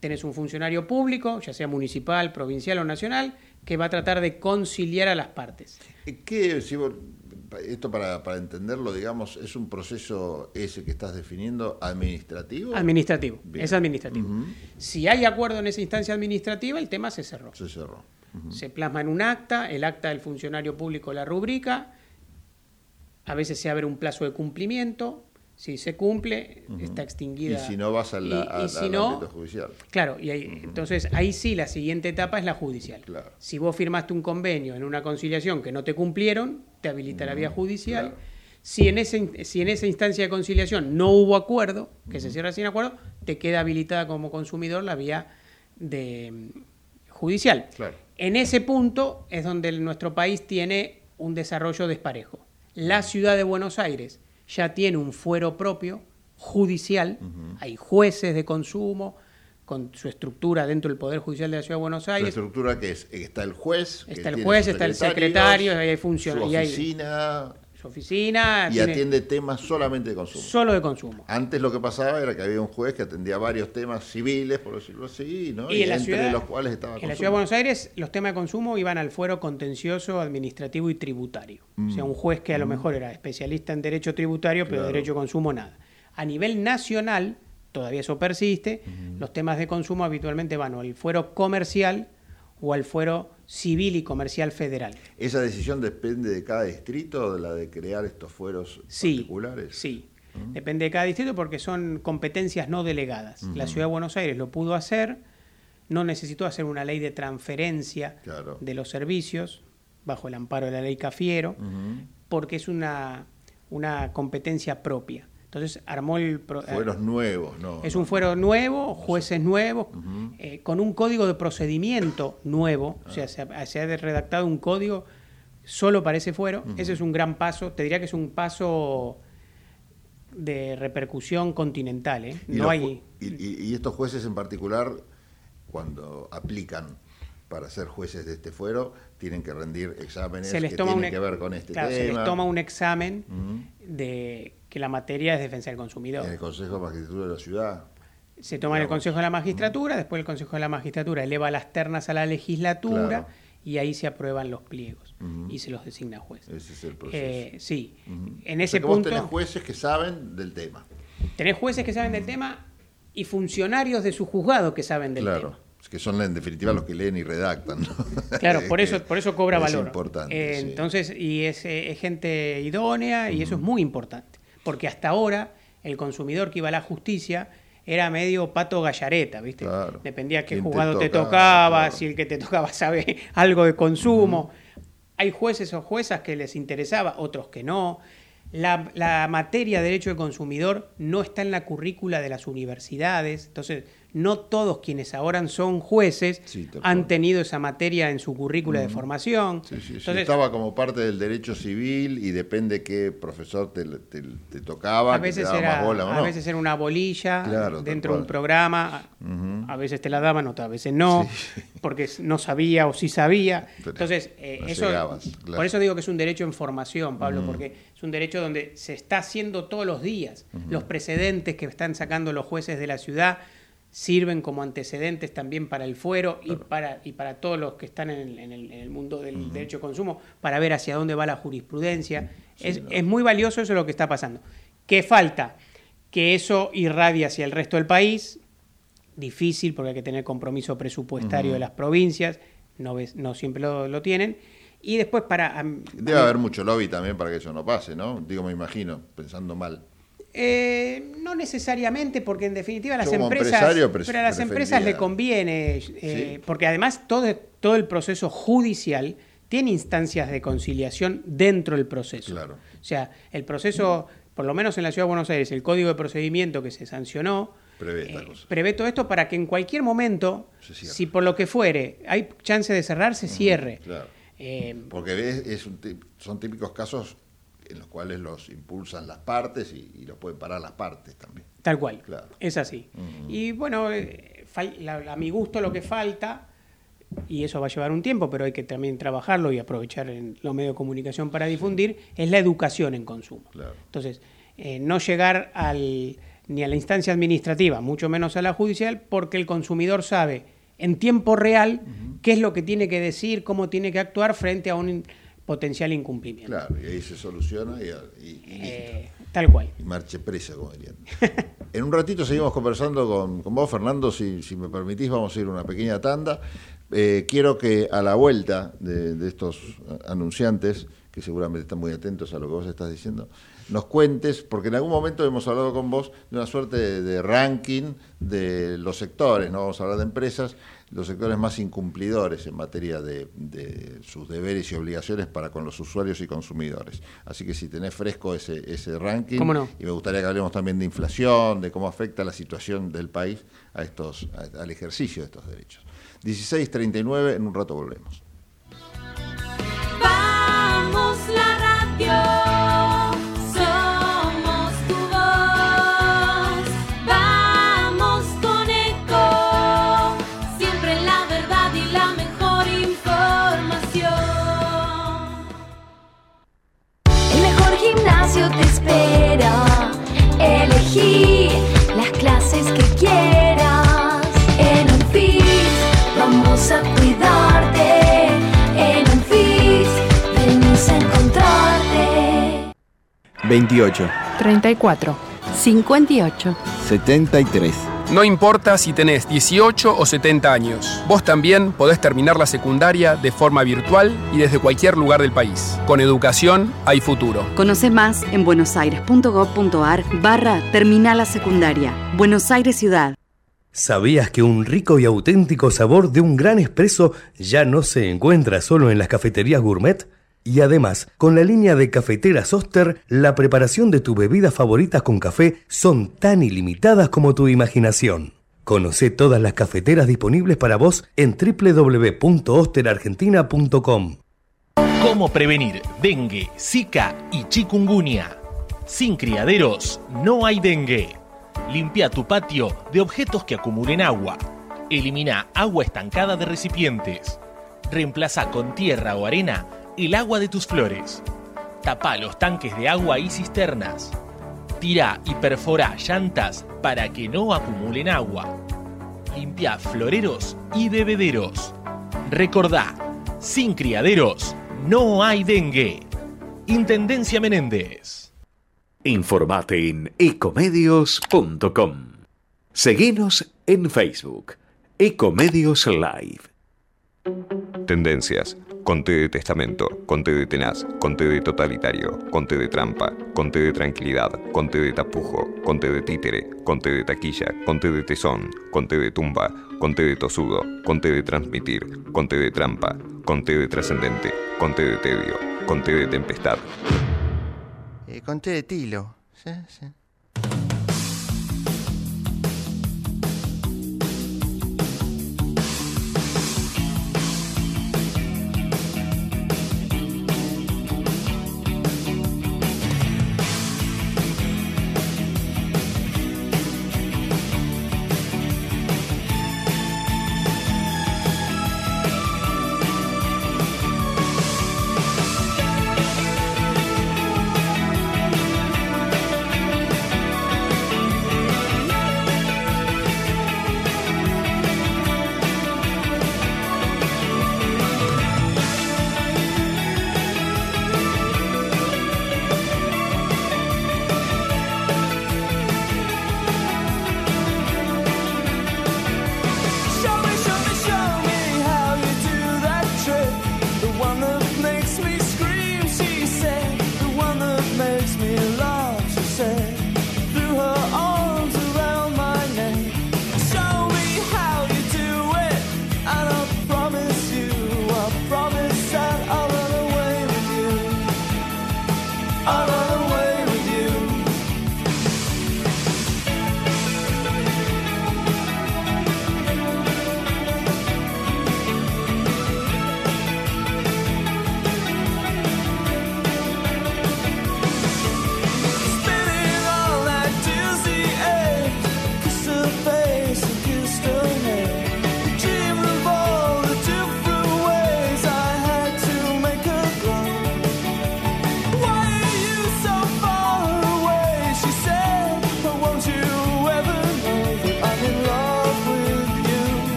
Tenés un funcionario público, ya sea municipal, provincial o nacional, que va a tratar de conciliar a las partes. ¿Qué, si vos- esto para, para entenderlo, digamos, es un proceso ese que estás definiendo administrativo? Administrativo, Bien. es administrativo. Si hay acuerdo en esa instancia administrativa, el tema se cerró. Se cerró. Se plasma en un acta, el acta del funcionario público la rubrica, a veces se abre un plazo de cumplimiento, si se cumple, está extinguida. Y si no vas al, Y- si no, judicial. Claro, y ahí, entonces ahí sí la siguiente etapa es la judicial. Si vos firmaste un convenio en una conciliación que no te cumplieron, te habilita la vía judicial. Si, en ese, si en esa instancia de conciliación no hubo acuerdo, que se cierra sin acuerdo, te queda habilitada como consumidor la vía de mm, judicial. Claro. En ese punto es donde nuestro país tiene un desarrollo desparejo. La ciudad de Buenos Aires ya tiene un fuero propio judicial, hay jueces de consumo con su estructura dentro del Poder Judicial de la Ciudad de Buenos La Aires. estructura que es, está el juez, Está el juez, está el secretario, ahí hay funcion- su oficina Su oficina y tiene atiende temas solamente de consumo. solo de consumo. Antes lo que pasaba era que había un juez que atendía varios temas civiles, por decirlo así, ¿no? Y en entre ciudad- los cuales estaba En la. Ciudad de Buenos Aires, los temas de consumo iban al fuero contencioso, administrativo y tributario. O sea, Mm. un juez que a lo Mm. mejor era especialista en derecho tributario, pero Claro. derecho de consumo nada. A nivel nacional, todavía eso persiste, los temas de consumo habitualmente van al fuero comercial o al fuero civil y comercial federal. ¿Esa decisión depende de cada distrito, de la de crear estos fueros Sí, particulares? Sí, depende de cada distrito porque son competencias no delegadas. La. Ciudad de Buenos Aires lo pudo hacer, no necesitó hacer una ley de transferencia Claro. de los servicios bajo el amparo de la ley Cafiero, porque es una, una competencia propia. Entonces armó el... pro- Fueros nuevos, ¿no? es un fuero nuevo, jueces nuevos, eh, con un código de procedimiento nuevo, o Ah. sea, se ha, se ha redactado un código solo para ese fuero. Ese es un gran paso, te diría que es un paso de repercusión continental. ¿eh? No hay... y- y estos jueces en particular, cuando aplican para ser jueces de este fuero, tienen que rendir exámenes se les que toma tienen un, que ver con este claro, tema. se les toma un examen de que la materia es defensa del consumidor. En el Consejo de Magistratura de la Ciudad. Se toma en el Consejo de la Magistratura, después el Consejo de la Magistratura eleva las ternas a la legislatura Claro. y ahí se aprueban los pliegos y se los designa juez. Ese es el proceso. Eh, sí, en O sea ese que vos punto tenés jueces que saben del tema. tenés jueces que saben del tema y funcionarios de su juzgado que saben del claro. tema. Que son en definitiva los que leen y redactan. ¿no? Claro, por eso, por eso cobra es valor. importante. Eh, sí. Entonces, y es, eh, es gente idónea y eso es muy importante. Porque hasta ahora el consumidor que iba a la justicia era medio pato gallareta, ¿viste? Claro. Dependía qué ¿Quién te juzgado te tocaba? Claro. si el que te tocaba sabe algo de consumo. Hay jueces o juezas que les interesaba, otros que no. La, la materia de derecho del consumidor no está en la currícula de las universidades, entonces no todos quienes ahora son jueces Sí, han tenido esa materia en su currícula de formación. Sí, sí, sí, Entonces, estaba como parte del derecho civil y depende qué profesor te, te- te tocaba, a te veces, era, más bola o a no. veces era una bolilla Claro, dentro de un programa, a veces te la daban, otras veces no, porque no sabía o sí sabía. Entonces, eh, no eso, llegabas, claro. por eso digo que es un derecho en formación, Pablo, porque es un derecho donde se está haciendo todos los días. Los precedentes que están sacando los jueces de la ciudad sirven como antecedentes también para el fuero y, para, y para todos los que están en el, en el- en el mundo del derecho de consumo, para ver hacia dónde va la jurisprudencia. es, es muy valioso eso lo que está pasando. ¿Qué falta? Que eso irradie hacia el resto del país. Difícil porque hay que tener compromiso presupuestario de las provincias, no, ves, no siempre lo, lo tienen. Y después para... Debe haber mucho lobby también para que eso no pase, ¿no? Digo, me imagino, pensando mal. Eh, no necesariamente, porque en definitiva las Yo como empresas, pero a las empresas le conviene, eh, porque además todo, todo el proceso judicial tiene instancias de conciliación dentro del proceso. Claro. O sea, el proceso, por lo menos en la Ciudad de Buenos Aires, el código de procedimiento que se sancionó, Prevé Eh, prevé todo esto para que en cualquier momento, si por lo que fuere hay chance de cerrar, se cierre. Claro. Eh, Porque ves, es un son típicos casos en los cuales los impulsan las partes y, y los pueden parar las partes también. Tal cual. Claro. Es así. Y bueno, eh, la- a mi gusto lo que falta, y eso va a llevar un tiempo, pero hay que también trabajarlo y aprovechar en los medios de comunicación para difundir, es la educación en consumo. Claro. Entonces, eh, no llegar al, ni a la instancia administrativa, mucho menos a la judicial, porque el consumidor sabe en tiempo real qué es lo que tiene que decir, cómo tiene que actuar frente a un potencial incumplimiento. Claro, y ahí se soluciona y, y- y listo. Eh, tal cual. Y marche presa, como dirían. en un ratito seguimos conversando con, con vos, Fernando, si, si me permitís, vamos a ir a una pequeña tanda. Eh, quiero que a la vuelta de, de estos anunciantes, que seguramente están muy atentos a lo que vos estás diciendo, nos cuentes, porque en algún momento hemos hablado con vos de una suerte de, de ranking de los sectores, no vamos a hablar de empresas, los sectores más incumplidores en materia de, de sus deberes y obligaciones para con los usuarios y consumidores. Así que si tenés fresco ese, ese ranking, ¿Cómo no? y me gustaría que hablemos también de inflación, de cómo afecta la situación del país a estos, a- al ejercicio de estos derechos. 16.39, en un rato volvemos. Vamos la espera. Elegí las clases que quieras. En Unfit vamos a cuidarte. En Unfit venimos a encontrarte. 28, 34, 58. 73. No importa si tenés 18 o 70 años, vos también podés terminar la secundaria de forma virtual y desde cualquier lugar del país. Con educación hay futuro. Conoce más en buenosaires.gov.ar barra Terminal la Secundaria. Buenos Aires Ciudad. ¿Sabías que un rico y auténtico sabor de un gran espresso ya no se encuentra solo en las cafeterías gourmet? Y además, con la línea de cafeteras Oster, la preparación de tus bebidas favoritas con café son tan ilimitadas como tu imaginación. Conoce todas las cafeteras disponibles para vos en www.osterargentina.com. ¿Cómo prevenir dengue, zika y chikungunya? Sin criaderos no hay dengue. Limpia tu patio de objetos que acumulen agua. Elimina agua estancada de recipientes. Reemplaza con tierra o arena el agua de tus flores. Tapa los tanques de agua y cisternas. Tira y perfora llantas para que no acumulen agua. Limpia floreros y bebederos. Recordá, sin criaderos no hay dengue. Intendencia Menéndez. Informate en ecomedios.com. Seguinos en Facebook, Ecomedios Live. Tendencias. Conté de testamento, conté de tenaz, conté de totalitario, conté de trampa, conté de tranquilidad, conté de tapujo, conté de títere, conté de taquilla, conté de tesón, conté de tumba, conté de tosudo, conté de transmitir, conté de trampa, conté de trascendente, conté de tedio, conté de tempestad. Eh, conté de tilo. Sí, sí.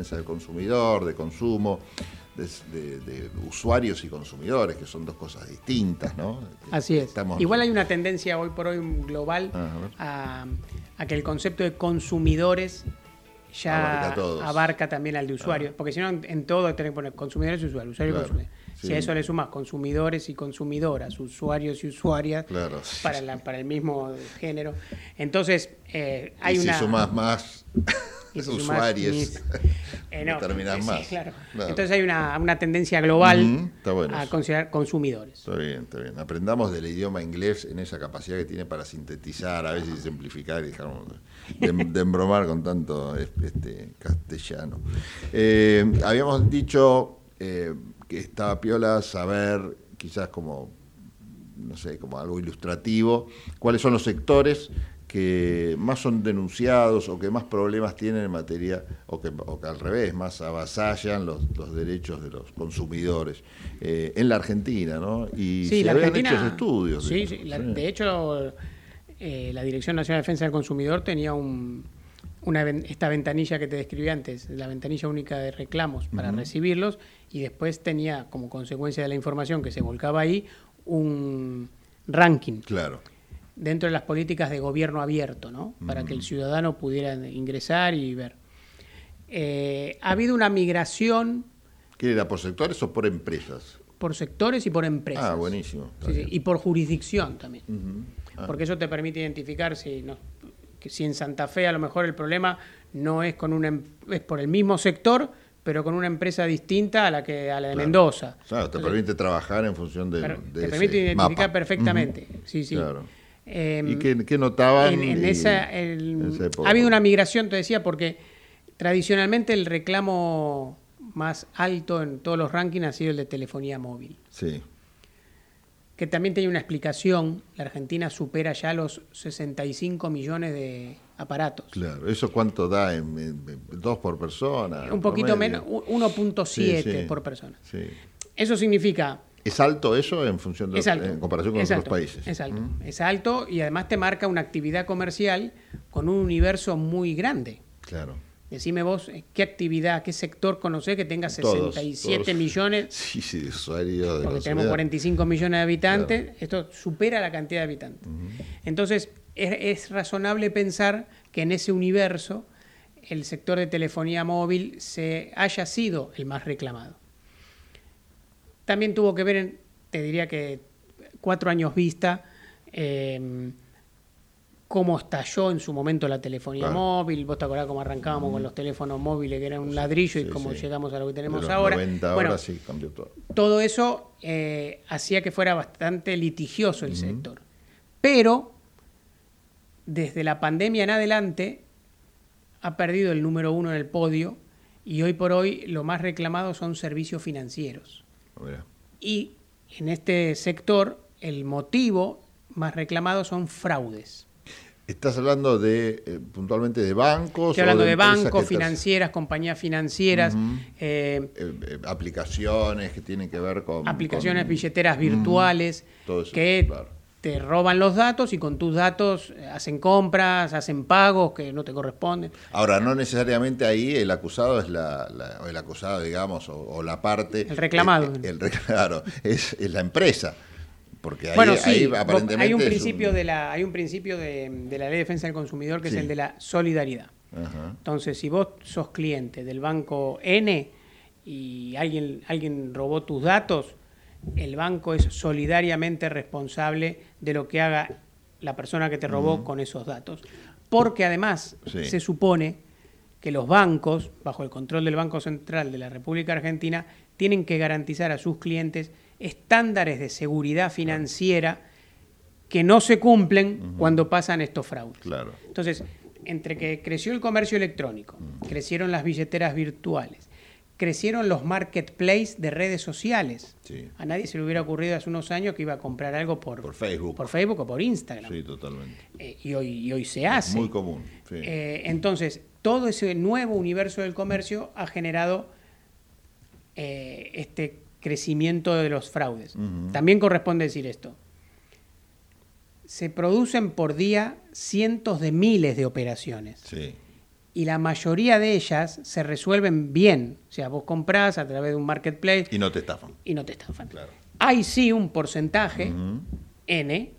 Defensa del consumidor, de consumo, de, de- de usuarios y consumidores, que son dos cosas distintas, ¿no? Así es. Estamos- Igual hay una tendencia hoy por hoy global Ah, a que el concepto de consumidores ya Abarca también al de usuarios, porque si no en, todo tenés que poner consumidores y usuarios, usuarios Claro, y Si a eso le sumas consumidores y consumidoras, usuarios y usuarias Claro. para, la- para el mismo género, entonces eh, hay y si una... sumás más y si sumás usuarios, mis- eh, no, sí, más. claro. Claro. Entonces hay una, una tendencia global bueno a eso. considerar consumidores. Está bien, está bien. Aprendamos del idioma inglés en esa capacidad que tiene para sintetizar, a veces simplificar y dejar de, de embromar con tanto este, castellano. Eh, habíamos dicho eh, que estaba piola saber, quizás como, no sé, como algo ilustrativo, cuáles son los sectores que más son denunciados o que más problemas tienen en materia, o que, o que al revés, más avasallan los, los derechos de los consumidores eh, en la Argentina, ¿no? Y Sí, se la habían Argentina. hecho estudios. Sí, sí, la- de hecho, eh, la Dirección Nacional de Defensa del Consumidor tenía un, una, esta ventanilla que te describí antes, la ventanilla única de reclamos para recibirlos, y después tenía, como consecuencia de la información que se volcaba ahí, un ranking Claro. dentro de las políticas de gobierno abierto, ¿no? Para que el ciudadano pudiera ingresar y ver. Eh, ha habido una migración ¿Qué era por sectores o por empresas? por sectores y por empresas. Ah, buenísimo. Sí, sí, y por jurisdicción también. Ah. Porque eso te permite identificar si, no- que si en Santa Fe a lo mejor el problema no es con una em- es por el mismo sector, pero con una empresa distinta a la que a la de Claro. Mendoza. Claro, te Entonces, permite trabajar en función de, te ese permite identificar mapa. perfectamente. Sí, sí. Claro. Em, ¿Y qué, qué notaban? en, en y- esa, el- en esa época? ha habido una migración, te decía, porque tradicionalmente el reclamo más alto en todos los rankings ha sido el de telefonía móvil, Sí. que también tiene una explicación. La Argentina supera ya los 65 millones de aparatos. Claro, ¿eso cuánto da? En, en- en- ¿Dos por persona? Un poquito menos, u- 1.7 Sí, sí. por persona. Sí. Eso significa ¿Es alto eso en función de alto. en comparación con otros alto, países? Es alto, Mm. es alto y además te marca una actividad comercial con un universo muy grande. Claro. Decime vos, eh, ¿qué actividad, qué sector conocés que tenga Todos, 67 todos. millones? Sí, sí, de usuarios de Porque tenemos sociedad. 45 millones de habitantes, esto supera la cantidad de habitantes. Entonces, es, es razonable pensar que en ese universo el sector de telefonía móvil se haya sido el más reclamado. También tuvo que ver, en, te diría que cuatro años vista, eh, cómo estalló en su momento la telefonía Claro. móvil. Vos te acordás cómo arrancábamos con los teléfonos móviles, que eran un ladrillo, y cómo sí. llegamos a lo que De tenemos los ahora. 90 Bueno, ahora sí cambió todo. todo eso eh, hacía que fuera bastante litigioso el sector. Pero desde la pandemia en adelante ha perdido el número uno en el podio y hoy por hoy lo más reclamado son servicios financieros. Mira. Y en este sector el motivo más reclamado son fraudes. ¿Estás hablando de eh, puntualmente de bancos? Estoy o hablando de bancos, financieras, compañías financieras, eh, eh, eh, aplicaciones que tienen que ver con aplicaciones, con- billeteras virtuales Todo eso, que claro. Te roban los datos y con tus datos eh, hacen compras, hacen pagos que no te corresponden. Ahora, no necesariamente ahí el acusado es la, la- o el acusado, digamos, o, o la parte. El reclamado. eh, el, claro, es, es la empresa. Porque ahí, bueno, sí, ahí aparentemente. hay un principio de la hay un principio de, de la ley de defensa del consumidor que Sí. es el de la solidaridad. Ajá. Entonces, si vos sos cliente del banco N y alguien alguien robó tus datos, el banco es solidariamente responsable de lo que haga la persona que te robó con esos datos. Porque además Sí. se supone que los bancos, bajo el control del Banco Central de la República Argentina, tienen que garantizar a sus clientes estándares de seguridad financiera que no se cumplen cuando pasan estos fraudes. Claro. Entonces, entre que creció el comercio electrónico, crecieron las billeteras virtuales, crecieron los marketplaces de redes sociales. Sí. A nadie se le hubiera ocurrido hace unos años que iba a comprar algo por, Por Facebook. por Facebook o por Instagram. Sí, totalmente. Eh, y, hoy, y hoy se hace. Muy común. sí. Eh, entonces, todo ese nuevo universo del comercio ha generado eh, este crecimiento de los fraudes. También corresponde decir esto. Se producen por día cientos de miles de operaciones Sí. Y la mayoría de ellas se resuelven bien. O sea, vos comprás a través de un marketplace Y no te estafan. y no te estafan. Hay sí un porcentaje, N,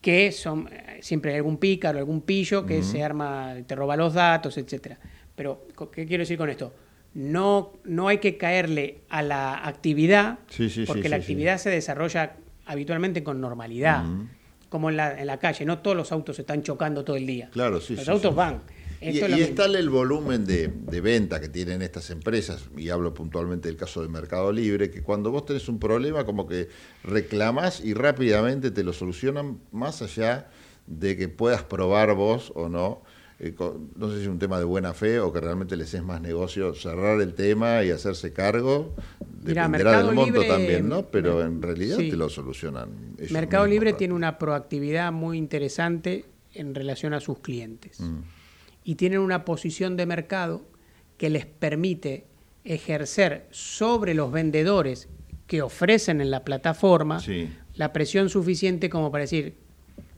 que son eh, siempre hay algún pícaro, algún pillo que se arma, te roba los datos, etcétera. Pero, ¿qué quiero decir con esto? No, no hay que caerle a la actividad, Sí, sí, sí, porque la sí, actividad se desarrolla habitualmente con normalidad, como en la, en la calle. No todos los autos se están chocando todo el día. Claro, sí, Los autos sí. Y, y está el volumen de, de venta que tienen estas empresas, y hablo puntualmente del caso de Mercado Libre, que cuando vos tenés un problema como que reclamás y rápidamente te lo solucionan más allá de que puedas probar vos o no. eh, no sé si es un tema de buena fe o que realmente les es más negocio cerrar el tema y hacerse cargo. Mirá, Dependerá Mercado del monto Libre- también, ¿no? Pero en realidad Sí. te lo solucionan. Mercado. Libre tiene una proactividad muy interesante en relación a sus clientes. Mm. Y tienen una posición de mercado que les permite ejercer sobre los vendedores que ofrecen en la plataforma Sí. la presión suficiente como para decir,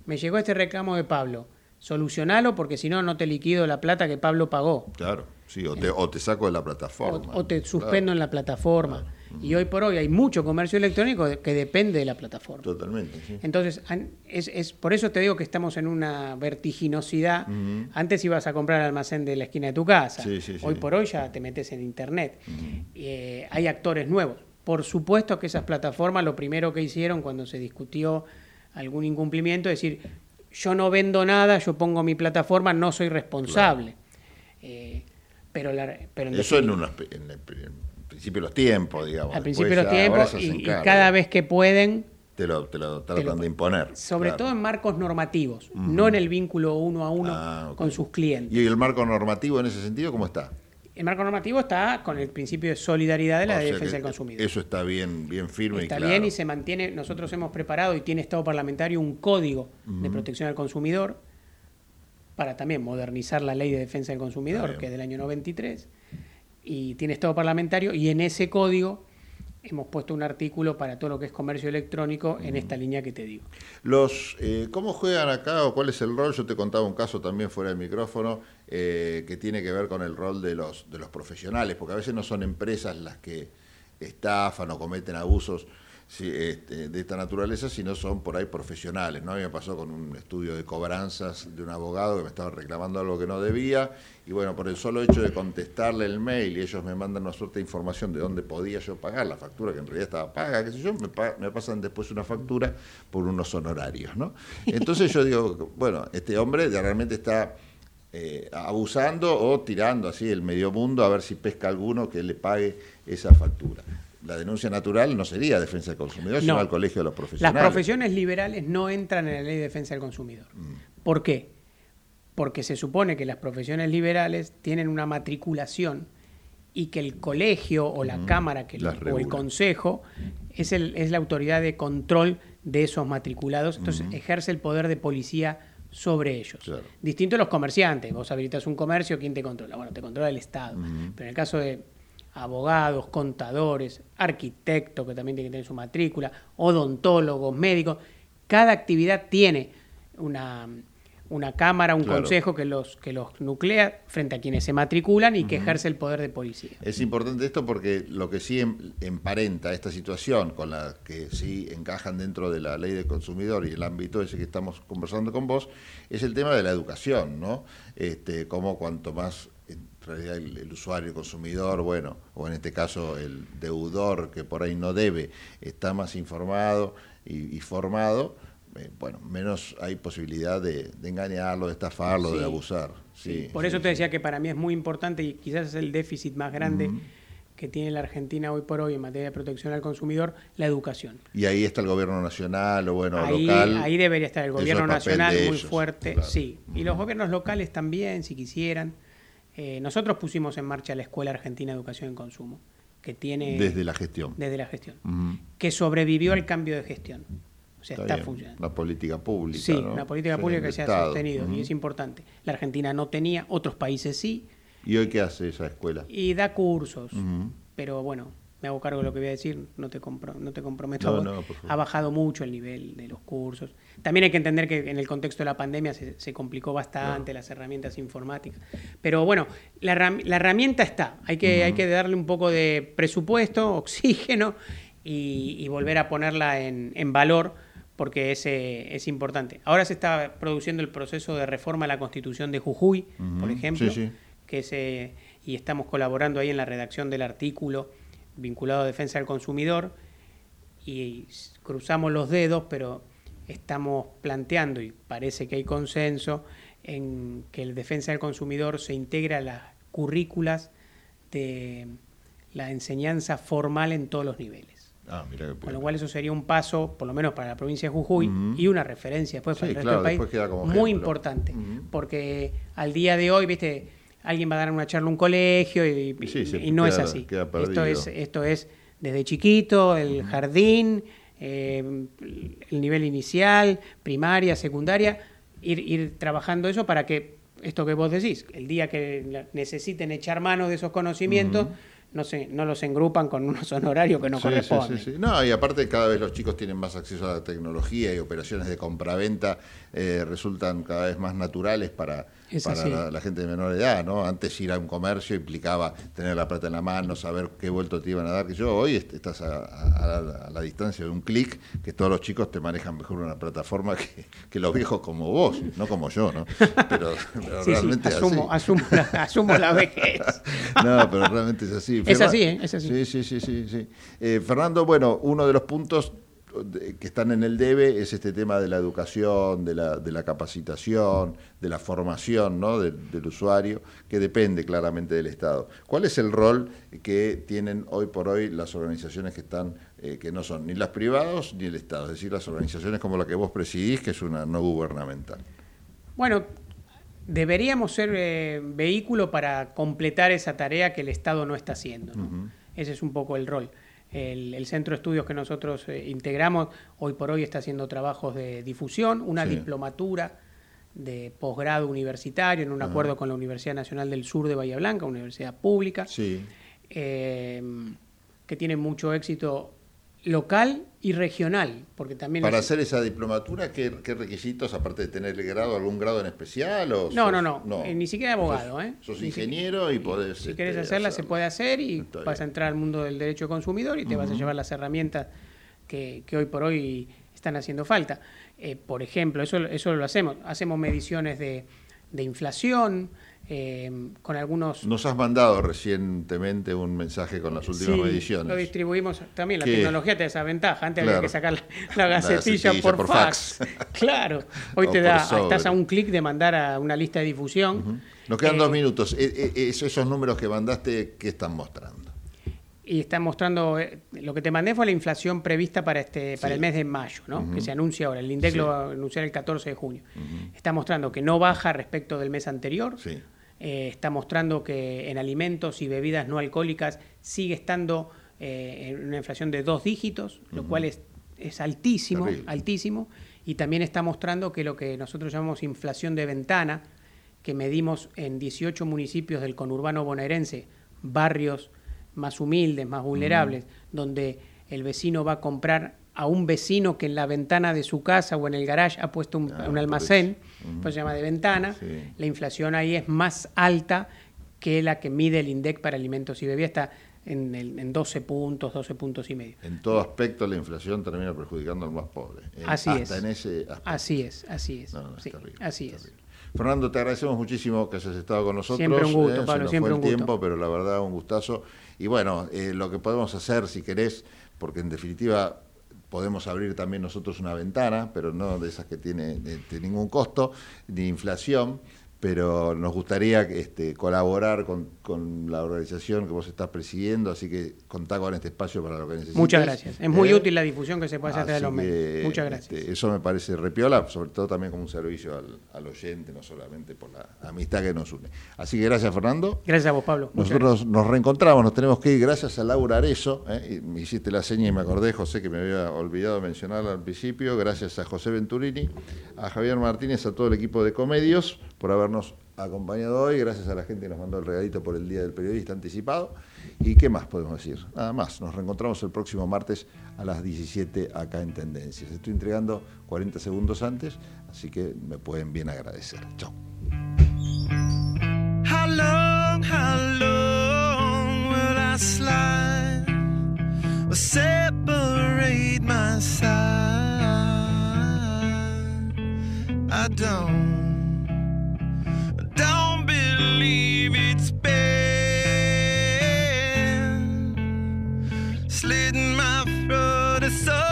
me llegó este reclamo de Pablo, solucionalo porque si no, no te liquido la plata que Pablo pagó. Claro, sí, o te, o te saco de la plataforma. o te Claro. suspendo en la plataforma. Y hoy por hoy hay mucho comercio electrónico que depende de la plataforma. Totalmente, sí. Entonces, es, es- por eso te digo que estamos en una vertiginosidad. Antes ibas a comprar al almacén de la esquina de tu casa. Sí, sí, sí. Hoy por hoy ya te metes en internet. Eh, hay actores nuevos. Por supuesto que esas plataformas lo primero que hicieron cuando se discutió algún incumplimiento es decir, yo no vendo nada, yo pongo mi plataforma, no soy responsable. Eh, pero, la- pero en Eso en, pri- en principio de los tiempos, digamos. al principio de los tiempos y, cada vez que pueden, Te lo, te lo tratan lo- de imponer. sobre claro. todo en marcos normativos, no en el vínculo uno a uno Ah, con sus clientes. ¿Y el marco normativo en ese sentido cómo está? El marco normativo está con el principio de solidaridad de la O sea defensa del consumidor. Eso está bien, bien firme Está y claro. bien y se mantiene, nosotros hemos preparado y tiene Estado parlamentario un código de protección al consumidor para también modernizar la ley de defensa del Está consumidor, que es del año 93, y tiene Estado parlamentario y en ese código hemos puesto un artículo para todo lo que es comercio electrónico en esta línea que te digo. Los, eh, ¿Cómo juegan acá o cuál es el rol? Yo te contaba un caso también fuera del micrófono eh, que tiene que ver con el rol de los, de los profesionales, porque a veces no son empresas las que estafan o cometen abusos este, de esta naturaleza, sino son por ahí profesionales. ¿no? A mí me pasó con un estudio de cobranzas de un abogado que me estaba reclamando algo que no debía, y bueno, por el solo hecho de contestarle el mail y ellos me mandan una suerte de información de dónde podía yo pagar la factura, que en realidad estaba paga, qué sé yo, me, pa- me pasan después una factura por unos honorarios. ¿no? Entonces yo digo, bueno, este hombre realmente está eh, abusando o tirando así el medio mundo a ver si pesca alguno que le pague esa factura. La denuncia natural no sería defensa del consumidor, sino No. al colegio de los Las profesionales. profesiones liberales no entran en la ley de defensa del consumidor. Mm. ¿Por qué? Porque se supone que las profesiones liberales tienen una matriculación y que el colegio o la Ujú. cámara que Las o el consejo es, el, es la autoridad de control de esos matriculados, entonces Ujú. ejerce el poder de policía sobre ellos. Claro. Distinto a los comerciantes, vos habilitas un comercio, ¿quién te controla? Bueno, te controla el Estado. Pero en el caso de abogados, contadores, arquitectos, que también tienen que tener su matrícula, odontólogos, médicos, cada actividad tiene una, una cámara, un Claro. consejo que los, que los nuclea frente a quienes se matriculan y que ejerce el poder de policía. Es importante esto porque lo que sí em- emparenta esta situación con la que sí encajan dentro de la ley del consumidor y el ámbito ese que estamos conversando con vos, es el tema de la educación, ¿no? Este, como cuanto más realidad el, el usuario, el consumidor, bueno, o en este caso el deudor que por ahí no debe, está más informado y, y formado, eh, bueno, menos hay posibilidad de, de engañarlo, de estafarlo, Sí. de abusar. Sí, Por eso te decía que para mí es muy importante y quizás es el déficit más grande que tiene la Argentina hoy por hoy en materia de protección al consumidor, la educación. Y ahí está el gobierno nacional o bueno, ahí, local. ahí debería estar el gobierno es nacional muy ellos, fuerte, claro. sí. Y los gobiernos locales también, si quisieran. Eh, nosotros pusimos en marcha la Escuela Argentina de Educación en Consumo, que tiene... Desde la gestión. Desde la gestión. Que sobrevivió al cambio de gestión. O sea, Está funcionando. Una política pública. Sí, ¿no? una política pública que se ha sostenido y es importante. La Argentina no tenía, otros países sí, ¿Y hoy qué hace esa escuela? y da cursos. Pero bueno, me hago cargo de lo que voy a decir, no te, compro, no te comprometo. No, a vos. no, por favor. ha bajado mucho el nivel de los cursos. También hay que entender que en el contexto de la pandemia se, se complicó bastante las herramientas informáticas. Pero bueno, la, herram- la herramienta está. Hay que, hay que darle un poco de presupuesto, oxígeno y, y volver a ponerla en, en valor porque es, eh, es importante. Ahora se está produciendo el proceso de reforma a la Constitución de Jujuy, por ejemplo, Sí, sí. que es, eh, y estamos colaborando ahí en la redacción del artículo vinculado a defensa del consumidor y cruzamos los dedos, pero estamos planteando, y parece que hay consenso, en que el defensa del consumidor se integra a las currículas de la enseñanza formal en todos los niveles. Ah, mira qué Con lo cual eso sería un paso, por lo menos para la provincia de Jujuy, y una referencia después para el resto claro, del país, muy ejemplo. importante, porque al día de hoy, viste, alguien va a dar una charla en un colegio y, Sí, no es así. Esto es, esto es desde chiquito, el jardín, eh, el nivel inicial, primaria, secundaria, ir, ir trabajando eso para que esto que vos decís, el día que necesiten echar mano de esos conocimientos, no, se, no los engrupan con unos honorarios que no sí, corresponden. sí, sí. No, y aparte cada vez los chicos tienen más acceso a la tecnología y operaciones de compraventa eh, resultan cada vez más naturales para, Es para la, la gente de menor edad, ¿no? Antes ir a un comercio implicaba tener la plata en la mano, saber qué vuelto te iban a dar, que yo hoy est- estás a, a- a la, a la distancia de un clic, que todos los chicos te manejan mejor una plataforma que, que los viejos como vos, no como yo, ¿no? Pero, pero Sí, sí, realmente es asumo, así. asumo, la, asumo la vejez. No, pero realmente es así. Es Fernan- así, ¿eh? Es así. Sí, sí, sí, sí. sí. Eh, Fernando, bueno, uno de los puntos que están en el debe es este tema de la educación, de la, de la capacitación, de la formación ¿no? del, del usuario, que depende claramente del Estado. ¿Cuál es el rol que tienen hoy por hoy las organizaciones que están, eh, que no son ni las privadas ni el Estado? Es decir, las organizaciones como la que vos presidís, que es una no gubernamental. Bueno, deberíamos ser eh, vehículo para completar esa tarea que el Estado no está haciendo. ¿no? Ese es un poco el rol. El, el centro de estudios que nosotros eh, integramos hoy por hoy está haciendo trabajos de difusión, una Sí. diplomatura de posgrado universitario en un Ajá. acuerdo con la Universidad Nacional del Sur de Bahía Blanca, universidad pública, Sí. eh, que tiene mucho éxito local y regional, porque también Para es- hacer esa diplomatura, ¿qué, qué requisitos, aparte de tener el grado, algún grado en especial? O No, sos- no, no, eh, ni siquiera abogado, Sos, ¿eh? sos si- ingeniero y podés... Si querés este, hacerla, se puede hacer y vas a entrar al mundo del derecho consumidor y te vas a llevar las herramientas que, que hoy por hoy están haciendo falta. Eh, por ejemplo, eso, eso lo hacemos. Hacemos mediciones de, de inflación eh, con algunos... Nos has mandado recientemente un mensaje con las últimas Sí, mediciones. Lo distribuimos también. La ¿Qué? tecnología te da esa ventaja. Antes había que sacar la, la La gacetilla por, por fax. claro. Hoy O te da, sobre. estás a un clic de mandar a una lista de difusión. Nos quedan Eh, dos minutos. E- e- esos, números que mandaste, ¿qué están mostrando? y está mostrando eh, lo que te mandé fue la inflación prevista para este para Sí. el mes de mayo, ¿no? Que se anuncia ahora. El INDEC Sí. lo va a anunciar el 14 de junio. Está mostrando que no baja respecto del mes anterior. Sí. Eh, está mostrando que en alimentos y bebidas no alcohólicas sigue estando eh, en una inflación de dos dígitos, lo cual es, es altísimo, Terrible. altísimo. Y también está mostrando que lo que nosotros llamamos inflación de ventana, que medimos en 18 municipios del conurbano bonaerense, barrios más humildes, más vulnerables, donde el vecino va a comprar a un vecino que en la ventana de su casa o en el garage ha puesto un, Ah, un almacén, pues se llama de ventana, Sí. la inflación ahí es más alta que la que mide el INDEC para alimentos y bebidas, está en, el- en 12 puntos, 12 puntos y medio. En todo aspecto la inflación termina perjudicando al más pobre. En- Así hasta es. en ese aspecto. Así es, así es. No, no, es sí, terrible, así es. Fernando, te agradecemos muchísimo que hayas estado con nosotros. Siempre un gusto, eh, se Pablo, nos siempre fue el un gusto. tiempo, pero la verdad un gustazo. Y bueno, eh, lo que podemos hacer, si querés, porque en definitiva podemos abrir también nosotros una ventana, pero no de esas que tiene este, ningún costo, ni inflación, pero nos gustaría este, colaborar con, con la organización que vos estás presidiendo, así que contá con este espacio para lo que necesites. Muchas gracias. Es muy Eh, útil la difusión que se puede hacer de los medios. Muchas gracias. este, eso me parece repiola, sobre todo también como un servicio al, al oyente, no solamente por la amistad que nos une. Así que gracias, Fernando. Gracias a vos, Pablo. Nosotros nos reencontramos, nos tenemos que ir gracias a Laura Arezo. ¿eh? Y me hiciste la seña y me acordé, José, que me había olvidado mencionarla al principio. Gracias a José Venturini, a Javier Martínez, a todo el equipo de Comedios por habernos acompañado hoy. Gracias a la gente que nos mandó el regalito por el Día del Periodista anticipado. ¿Y qué más podemos decir? Nada más. Nos reencontramos el próximo martes a las 17 acá en Tendencias. Estoy entregando 40 segundos antes, así que me pueden bien agradecer. Chao. I don't, don't believe it's been slitting my throat. It's all